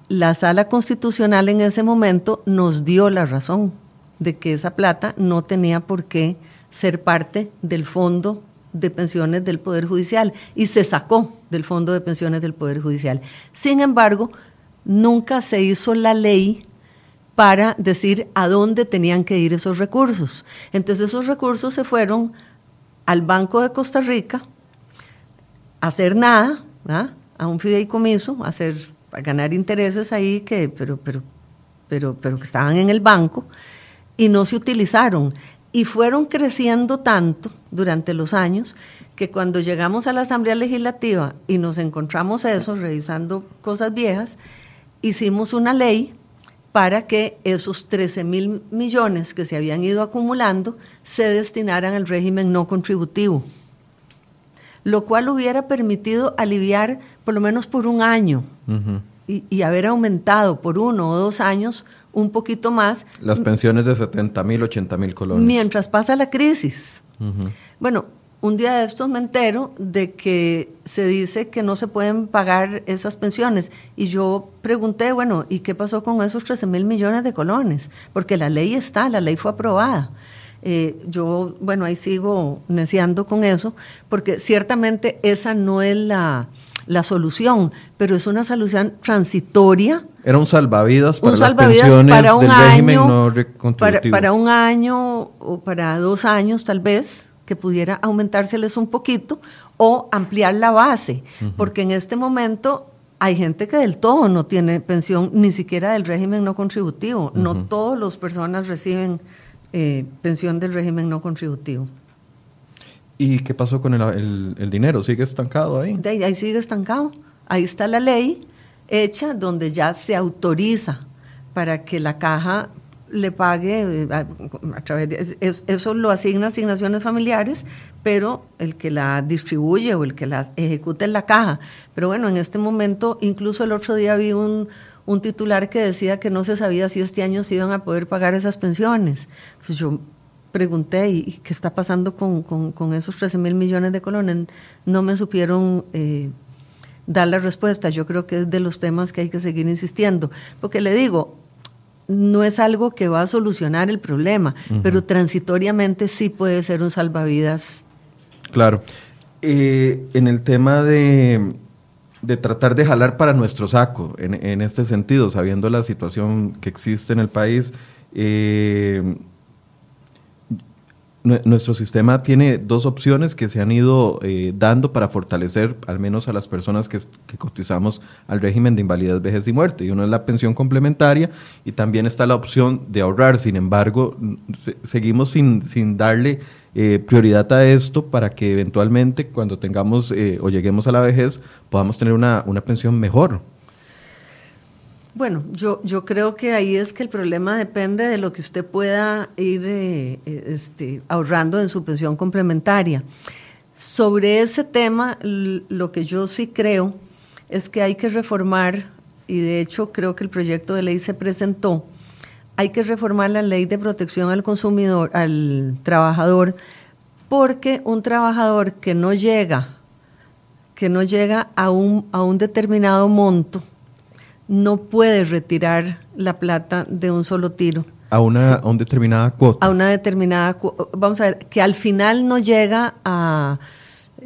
[SPEAKER 2] la Sala Constitucional en ese momento nos dio la razón de que esa plata no tenía por qué ser parte del fondo de pensiones del Poder Judicial y se sacó del Fondo de Pensiones del Poder Judicial. Sin embargo, nunca se hizo la ley para decir a dónde tenían que ir esos recursos. Entonces esos recursos se fueron al Banco de Costa Rica a hacer nada, a un fideicomiso, a, hacer, ganar intereses ahí, que, pero, pero, pero, pero que estaban en el banco, y no se utilizaron. Y fueron creciendo tanto durante los años que cuando llegamos a la Asamblea Legislativa y nos encontramos eso, revisando cosas viejas, hicimos una ley para que esos 13 mil millones que se habían ido acumulando se destinaran al régimen no contributivo, lo cual hubiera permitido aliviar por lo menos por un año y, haber aumentado por uno o dos años un poquito más.
[SPEAKER 1] Las pensiones de 70 mil, 80 mil colones.
[SPEAKER 2] Mientras pasa la crisis. Bueno, un día de estos me entero de que se dice que no se pueden pagar esas pensiones. Y yo pregunté, bueno, ¿y qué pasó con esos 13 mil millones de colones? Porque la ley está, la ley fue aprobada. Eh, yo, bueno, ahí sigo neciando con eso, porque ciertamente esa no es la, la solución, pero es una solución transitoria.
[SPEAKER 1] Era un salvavidas para las pensiones
[SPEAKER 2] para un
[SPEAKER 1] del
[SPEAKER 2] año,
[SPEAKER 1] régimen no
[SPEAKER 2] para, para, un año o para dos años tal vez, que pudiera aumentárseles un poquito o ampliar la base, porque en este momento hay gente que del todo no tiene pensión, ni siquiera del régimen no contributivo. No todas las personas reciben eh, pensión del régimen no contributivo.
[SPEAKER 1] ¿Y qué pasó con el, dinero? ¿Sigue estancado ahí?
[SPEAKER 2] ahí? sigue estancado. Ahí está la ley hecha donde ya se autoriza para que la caja le pague eh, a, través de eso lo asigna asignaciones familiares, pero el que la distribuye o el que la ejecuta es la caja. Pero bueno, en este momento, incluso el otro día vi un, un titular que decía que no se sabía si este año se iban a poder pagar esas pensiones. Entonces yo pregunté, ¿y qué está pasando con, esos 13 mil millones de colones? No me supieron eh, dar la respuesta. Yo creo que es de los temas que hay que seguir insistiendo. Porque le digo, no es algo que va a solucionar el problema, pero transitoriamente sí puede ser un salvavidas.
[SPEAKER 1] Claro. Eh, en el tema de, de, tratar de jalar para nuestro saco, en, en, este sentido, sabiendo la situación que existe en el país, eh, nuestro sistema tiene dos opciones que se han ido eh, dando para fortalecer al menos a las personas que, cotizamos al régimen de invalidez, vejez y muerte. Y uno es la pensión complementaria y también está la opción de ahorrar. Sin embargo, seguimos sin, sin darle eh, prioridad a esto para que eventualmente cuando tengamos eh, o lleguemos a la vejez podamos tener una, una pensión mejor.
[SPEAKER 2] Bueno, yo, yo creo que ahí es que el problema depende de lo que usted pueda ir eh, eh, este, ahorrando en su pensión complementaria. Sobre ese tema, lo que yo sí creo es que hay que reformar, y de hecho creo que el proyecto de ley se presentó, hay que reformar la ley de protección al consumidor, al trabajador, porque un trabajador que no llega, que no llega a un, a un determinado monto, no puede retirar la plata de un solo tiro.
[SPEAKER 1] A una, a una determinada cuota.
[SPEAKER 2] A una determinada Vamos a ver, que al final no llega a,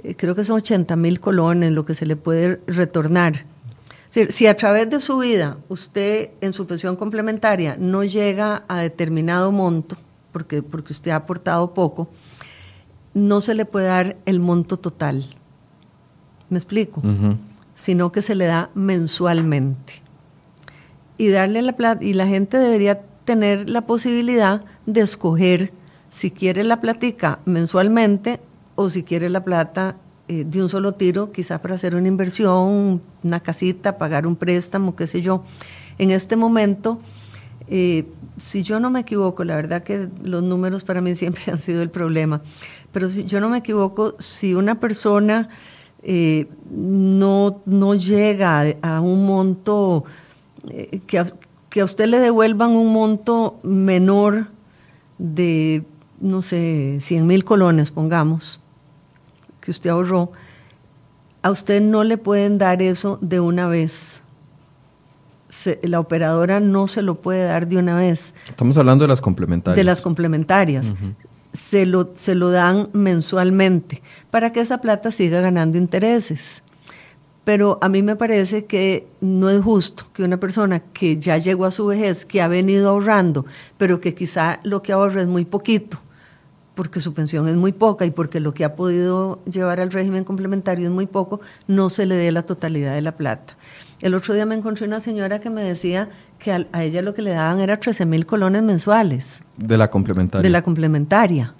[SPEAKER 2] eh, creo que son 80 mil colones lo que se le puede retornar. Si a través de su vida usted en su pensión complementaria no llega a determinado monto, porque, porque usted ha aportado poco, no se le puede dar el monto total. ¿Me explico? Sino que se le da mensualmente. Y darle la plata, y la gente debería tener la posibilidad de escoger si quiere la platica mensualmente o si quiere la plata eh, de un solo tiro, quizá para hacer una inversión, una casita, pagar un préstamo, qué sé yo. En este momento, eh, si yo no me equivoco, la verdad que los números para mí siempre han sido el problema, pero si yo no me equivoco, si una persona eh, no, no llega a, un monto, que, que a usted le devuelvan un monto menor de, no sé, 100 mil colones, pongamos, que usted ahorró, a usted no le pueden dar eso de una vez. la operadora no se lo puede dar de una vez.
[SPEAKER 1] Estamos hablando de las complementarias.
[SPEAKER 2] De las complementarias. se, lo, se lo dan mensualmente para que esa plata siga ganando intereses. Pero a mí me parece que no es justo que una persona que ya llegó a su vejez, que ha venido ahorrando, pero que quizá lo que ahorra es muy poquito, porque su pensión es muy poca y porque lo que ha podido llevar al régimen complementario es muy poco, no se le dé la totalidad de la plata. El otro día me encontré una señora que me decía que a, ella lo que le daban era 13 mil colones mensuales.
[SPEAKER 1] De la complementaria.
[SPEAKER 2] De la complementaria.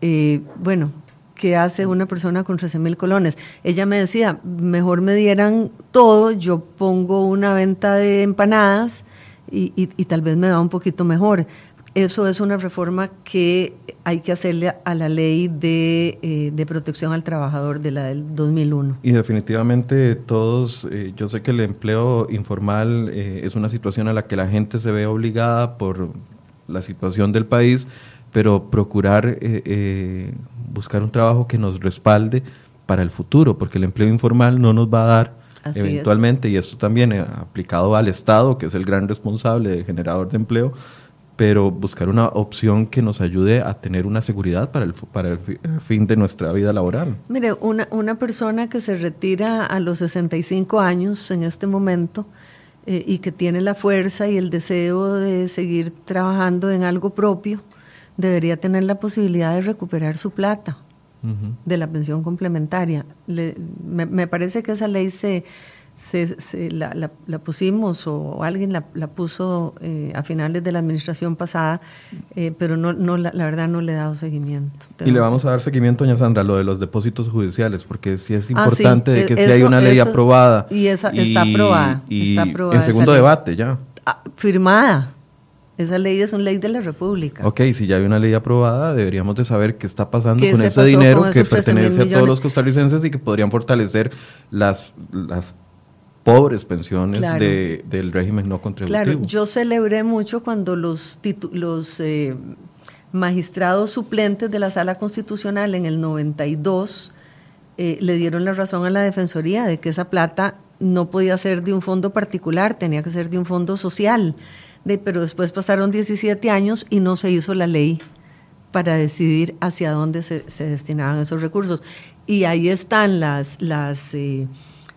[SPEAKER 2] Eh, bueno, ¿qué hace una persona con 13 mil colones? Ella me decía, mejor me dieran todo, yo pongo una venta de empanadas y, y tal vez me va un poquito mejor eso es una reforma que hay que hacerle a la ley eh, de, protección al trabajador de la del 2001.
[SPEAKER 1] Y definitivamente todos, eh, yo sé que el empleo informal eh, es una situación a la que la gente se ve obligada por la situación del país, pero procurar buscar un trabajo que nos respalde para el futuro, porque el empleo informal no nos va a dar eventualmente, y esto también aplicado al Estado, que es el gran responsable, generador de empleo, pero buscar una opción que nos ayude a tener una seguridad para el, para el fin de nuestra vida laboral.
[SPEAKER 2] Mire, una, una persona que se retira a los 65 años en este momento eh, y que tiene la fuerza y el deseo de seguir trabajando en algo propio, debería tener la posibilidad de recuperar su plata de la pensión complementaria. me, me parece que esa ley se se, la, la, pusimos o alguien la, puso eh, a finales de la administración pasada, eh, pero no, no la, verdad no le he dado seguimiento.
[SPEAKER 1] Y le vamos a dar seguimiento, doña Sandra, lo de los depósitos judiciales, porque sí es ah, importante de que si hay una ley aprobada.
[SPEAKER 2] Y esa está aprobada.
[SPEAKER 1] Y en segundo debate ya.
[SPEAKER 2] Ah, firmada. Esa ley es una ley de la República.
[SPEAKER 1] Ok, si ya hay una ley aprobada, deberíamos de saber qué está pasando con ese dinero que pertenece a todos los costarricenses y que podrían fortelecer las, las pobres pensiones del régimen no contributivo. Claro,
[SPEAKER 2] yo celebré mucho cuando los, los eh, magistrados suplentes de la Sala Constitucional en el 92 eh, le dieron la razón a la Defensoría de que esa plata no podía ser de un fondo particular, tenía que ser de un fondo social. De, pero después pasaron 17 años y no se hizo la ley para decidir hacia dónde se, destinaban esos recursos. Y ahí están las... las eh,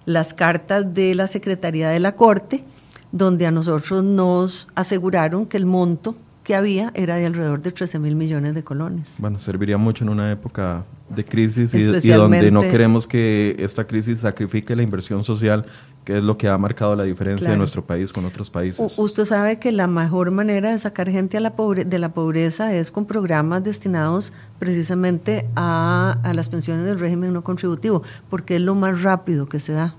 [SPEAKER 2] las cartas de la Secretaría de la Corte, donde a nosotros nos aseguraron que el monto que había era de alrededor de 13 mil millones de colones.
[SPEAKER 1] Bueno, serviría mucho en una época de crisis y, donde no queremos que esta crisis sacrifique la inversión social, que es lo que ha marcado la diferencia de nuestro país con otros países.
[SPEAKER 2] usted sabe que la mejor manera de sacar gente a la de la pobreza es con programas destinados precisamente a, las pensiones del régimen no contributivo, porque es lo más rápido que se da.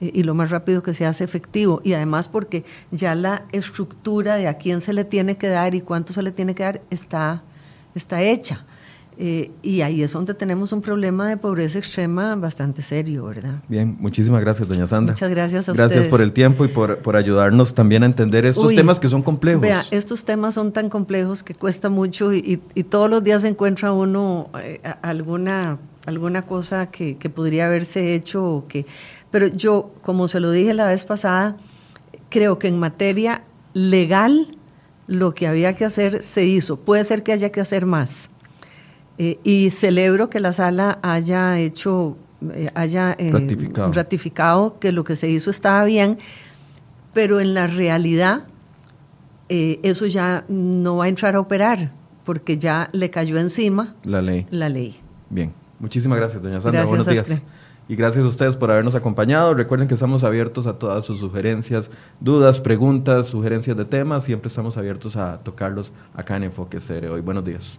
[SPEAKER 2] Eh, y lo más rápido que se hace efectivo. Y además porque ya la estructura de a quién se le tiene que dar y cuánto se le tiene que dar está, está hecha. Eh, y ahí es donde tenemos un problema de pobreza extrema bastante serio, ¿verdad?
[SPEAKER 1] Bien, muchísimas gracias, doña Sandra.
[SPEAKER 2] Muchas gracias a
[SPEAKER 1] gracias por el tiempo y por, por, ayudarnos también a entender estos temas que son complejos.
[SPEAKER 2] Vea, estos temas son tan complejos que cuesta mucho y, y, todos los días se encuentra uno eh, alguna, alguna cosa que, que podría haberse hecho o que pero yo, como se lo dije la vez pasada, creo que en materia legal lo que había que hacer se hizo. Puede ser que haya que hacer más. Eh, y celebro que la sala haya hecho, eh, haya ratificado. ratificado. que lo que se hizo estaba bien, pero en la realidad eso ya no va a entrar a operar porque ya le cayó encima
[SPEAKER 1] la ley.
[SPEAKER 2] La ley.
[SPEAKER 1] Bien, muchísimas gracias, doña Sandra. Buenos días. Y gracias a ustedes por habernos acompañado. Recuerden que estamos abiertos a todas sus sugerencias, dudas, preguntas, sugerencias de temas. Siempre estamos abiertos a tocarlos acá en Enfoque Cere. Hoy, buenos días.